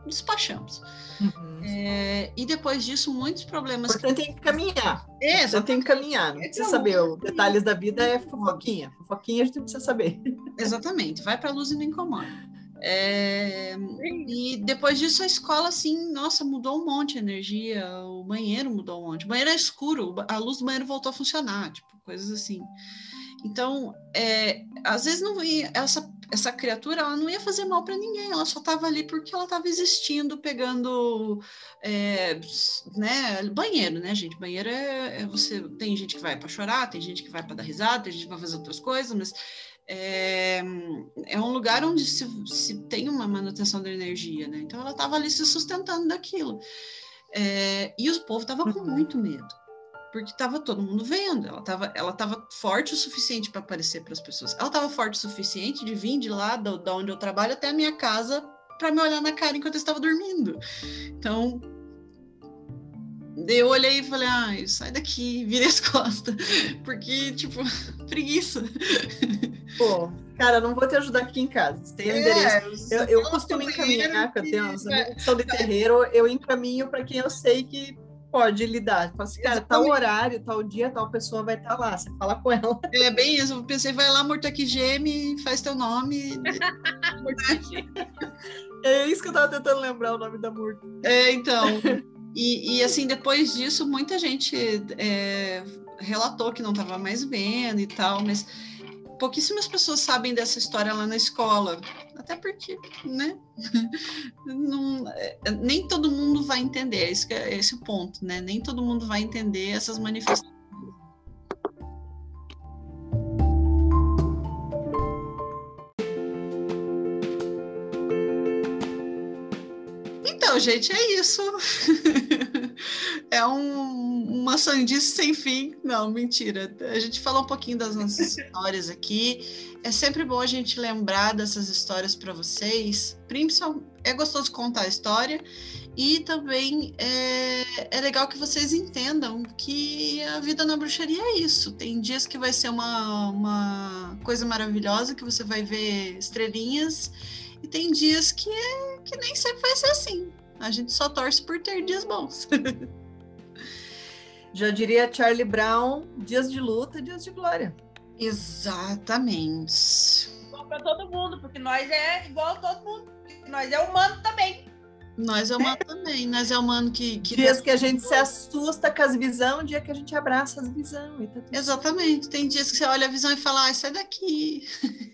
despachamos. Uhum. É, e depois disso, muitos problemas. Portanto, tem que caminhar. É, Você tem que caminhar. Não precisa saber os detalhes da vida, é fofoquinha. Fofoquinha a gente precisa saber. Exatamente. Vai para a luz e não incomoda. É, e depois disso a escola, assim, nossa, mudou um monte a energia, o banheiro mudou um monte. O banheiro é escuro, a luz do banheiro voltou a funcionar, tipo, coisas assim. Então, é, às vezes não essa, essa criatura ela não ia fazer mal para ninguém, ela só estava ali porque ela estava existindo, pegando é, né, banheiro, né, gente? Banheiro é, é, você tem gente que vai para chorar, tem gente que vai para dar risada, tem gente que vai fazer outras coisas, mas é, é um lugar onde se, se tem uma manutenção da energia, né? Então ela estava ali se sustentando daquilo. É, e o povo estava com uhum. muito medo porque estava todo mundo vendo. Ela estava ela tava forte o suficiente para aparecer para as pessoas. Ela estava forte o suficiente de vir de lá, da, da onde eu trabalho, até a minha casa para me olhar na cara enquanto eu estava dormindo. Então, eu olhei e falei, ai, sai daqui, virei as costas. Porque, tipo, preguiça. Pô, cara, não vou te ajudar aqui em casa. Você tem é, endereço. Eu, eu costumo encaminhar, que eu tenho uma opção de terreiro, eu encaminho para quem eu sei que pode lidar. Fala assim, cara, tal horário, tal dia, tal pessoa vai estar tá lá. Você fala com ela. É bem isso. Eu pensei, vai lá, Mortaki Geme, faz teu nome. é isso que eu tava tentando lembrar o nome da Murta. É, então. E, e, assim, depois disso, muita gente é, relatou que não estava mais vendo e tal, mas pouquíssimas pessoas sabem dessa história lá na escola. Até porque, né? Não, é, nem todo mundo vai entender, esse é esse o ponto, né? Nem todo mundo vai entender essas manifestações. Então, gente, é isso. é um, uma sandice sem fim. Não, mentira. A gente falou um pouquinho das nossas histórias aqui. É sempre bom a gente lembrar dessas histórias para vocês. Principalmente, é gostoso contar a história e também é, é legal que vocês entendam que a vida na bruxaria é isso. Tem dias que vai ser uma, uma coisa maravilhosa, que você vai ver estrelinhas, e tem dias que, é, que nem sempre vai ser assim. A gente só torce por ter dias bons. Já diria Charlie Brown, dias de luta, dias de glória. Exatamente. Bom para todo mundo, porque nós é igual todo mundo. Nós é humano também. Nós é humano também. Nós é humano que. que dias que a gente se assusta com as visões, dia que a gente abraça as visões. Tá Exatamente. Tem dias que você olha a visão e fala, ai, sai daqui.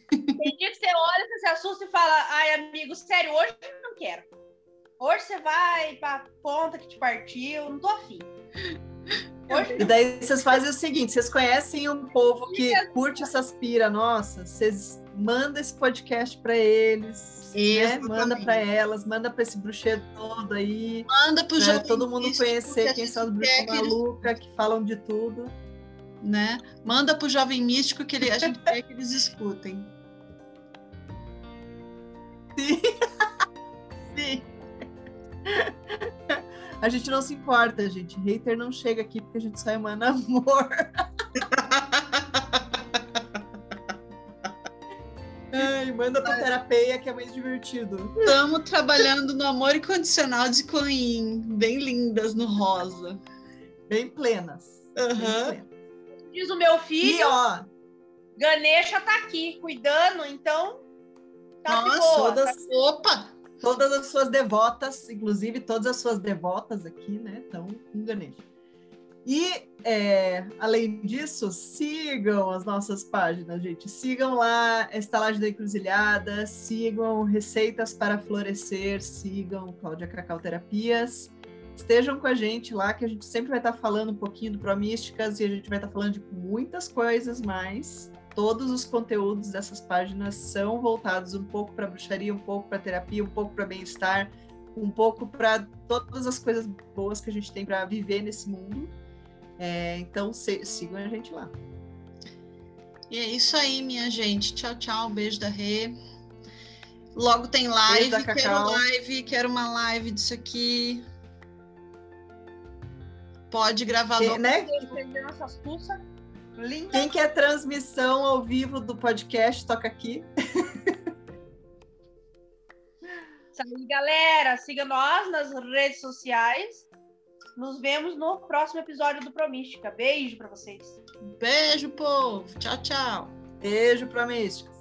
Tem dia que você olha, você se assusta e fala, ai, amigo, sério, hoje eu não quero. Hoje você vai pra ponta que te partiu, não tô afim. Hoje... E daí vocês fazem o seguinte: vocês conhecem um povo que curte essas pira, nossa, vocês mandam esse podcast para eles, né? manda para elas, manda para esse bruxeiro todo aí. Manda pro né? todo mundo conhecer quem são os bruxos maluca que falam de tudo. Né? Manda pro jovem místico que ele, a gente quer que eles escutem. Sim. Sim. A gente não se importa, gente. Hater não chega aqui porque a gente só emana amor. Ai, manda pra terapia que é mais divertido. Estamos trabalhando no amor incondicional de Coin. Bem lindas no rosa. Bem plenas. Uhum. Bem plenas. Diz o meu filho. E ó. Ganesha tá aqui cuidando, então. Tá Nossa, boa, todas... Tá... Opa! Todas as suas devotas, inclusive todas as suas devotas aqui, né? Estão com Ganesha. E, é, além disso, sigam as nossas páginas, gente. Sigam lá Estalagem da Encruzilhada, sigam Receitas para Florescer, sigam Cláudia Cacau Terapias. Estejam com a gente lá, que a gente sempre vai estar falando um pouquinho do Promísticas e a gente vai estar falando de muitas coisas mais todos os conteúdos dessas páginas são voltados um pouco para bruxaria, um pouco para terapia, um pouco para bem-estar, um pouco para todas as coisas boas que a gente tem para viver nesse mundo. É, então se, sigam a gente lá. E é isso aí, minha gente. Tchau, tchau. Beijo da Rê. Logo tem live. Quero live, quero uma live disso aqui. Pode gravar no. Né? Nossas pulsas. Linda. Quem quer transmissão ao vivo do podcast, toca aqui. Galera. Siga nós nas redes sociais. Nos vemos no próximo episódio do Promística. Beijo para vocês. Beijo, povo. Tchau, tchau. Beijo, Promística.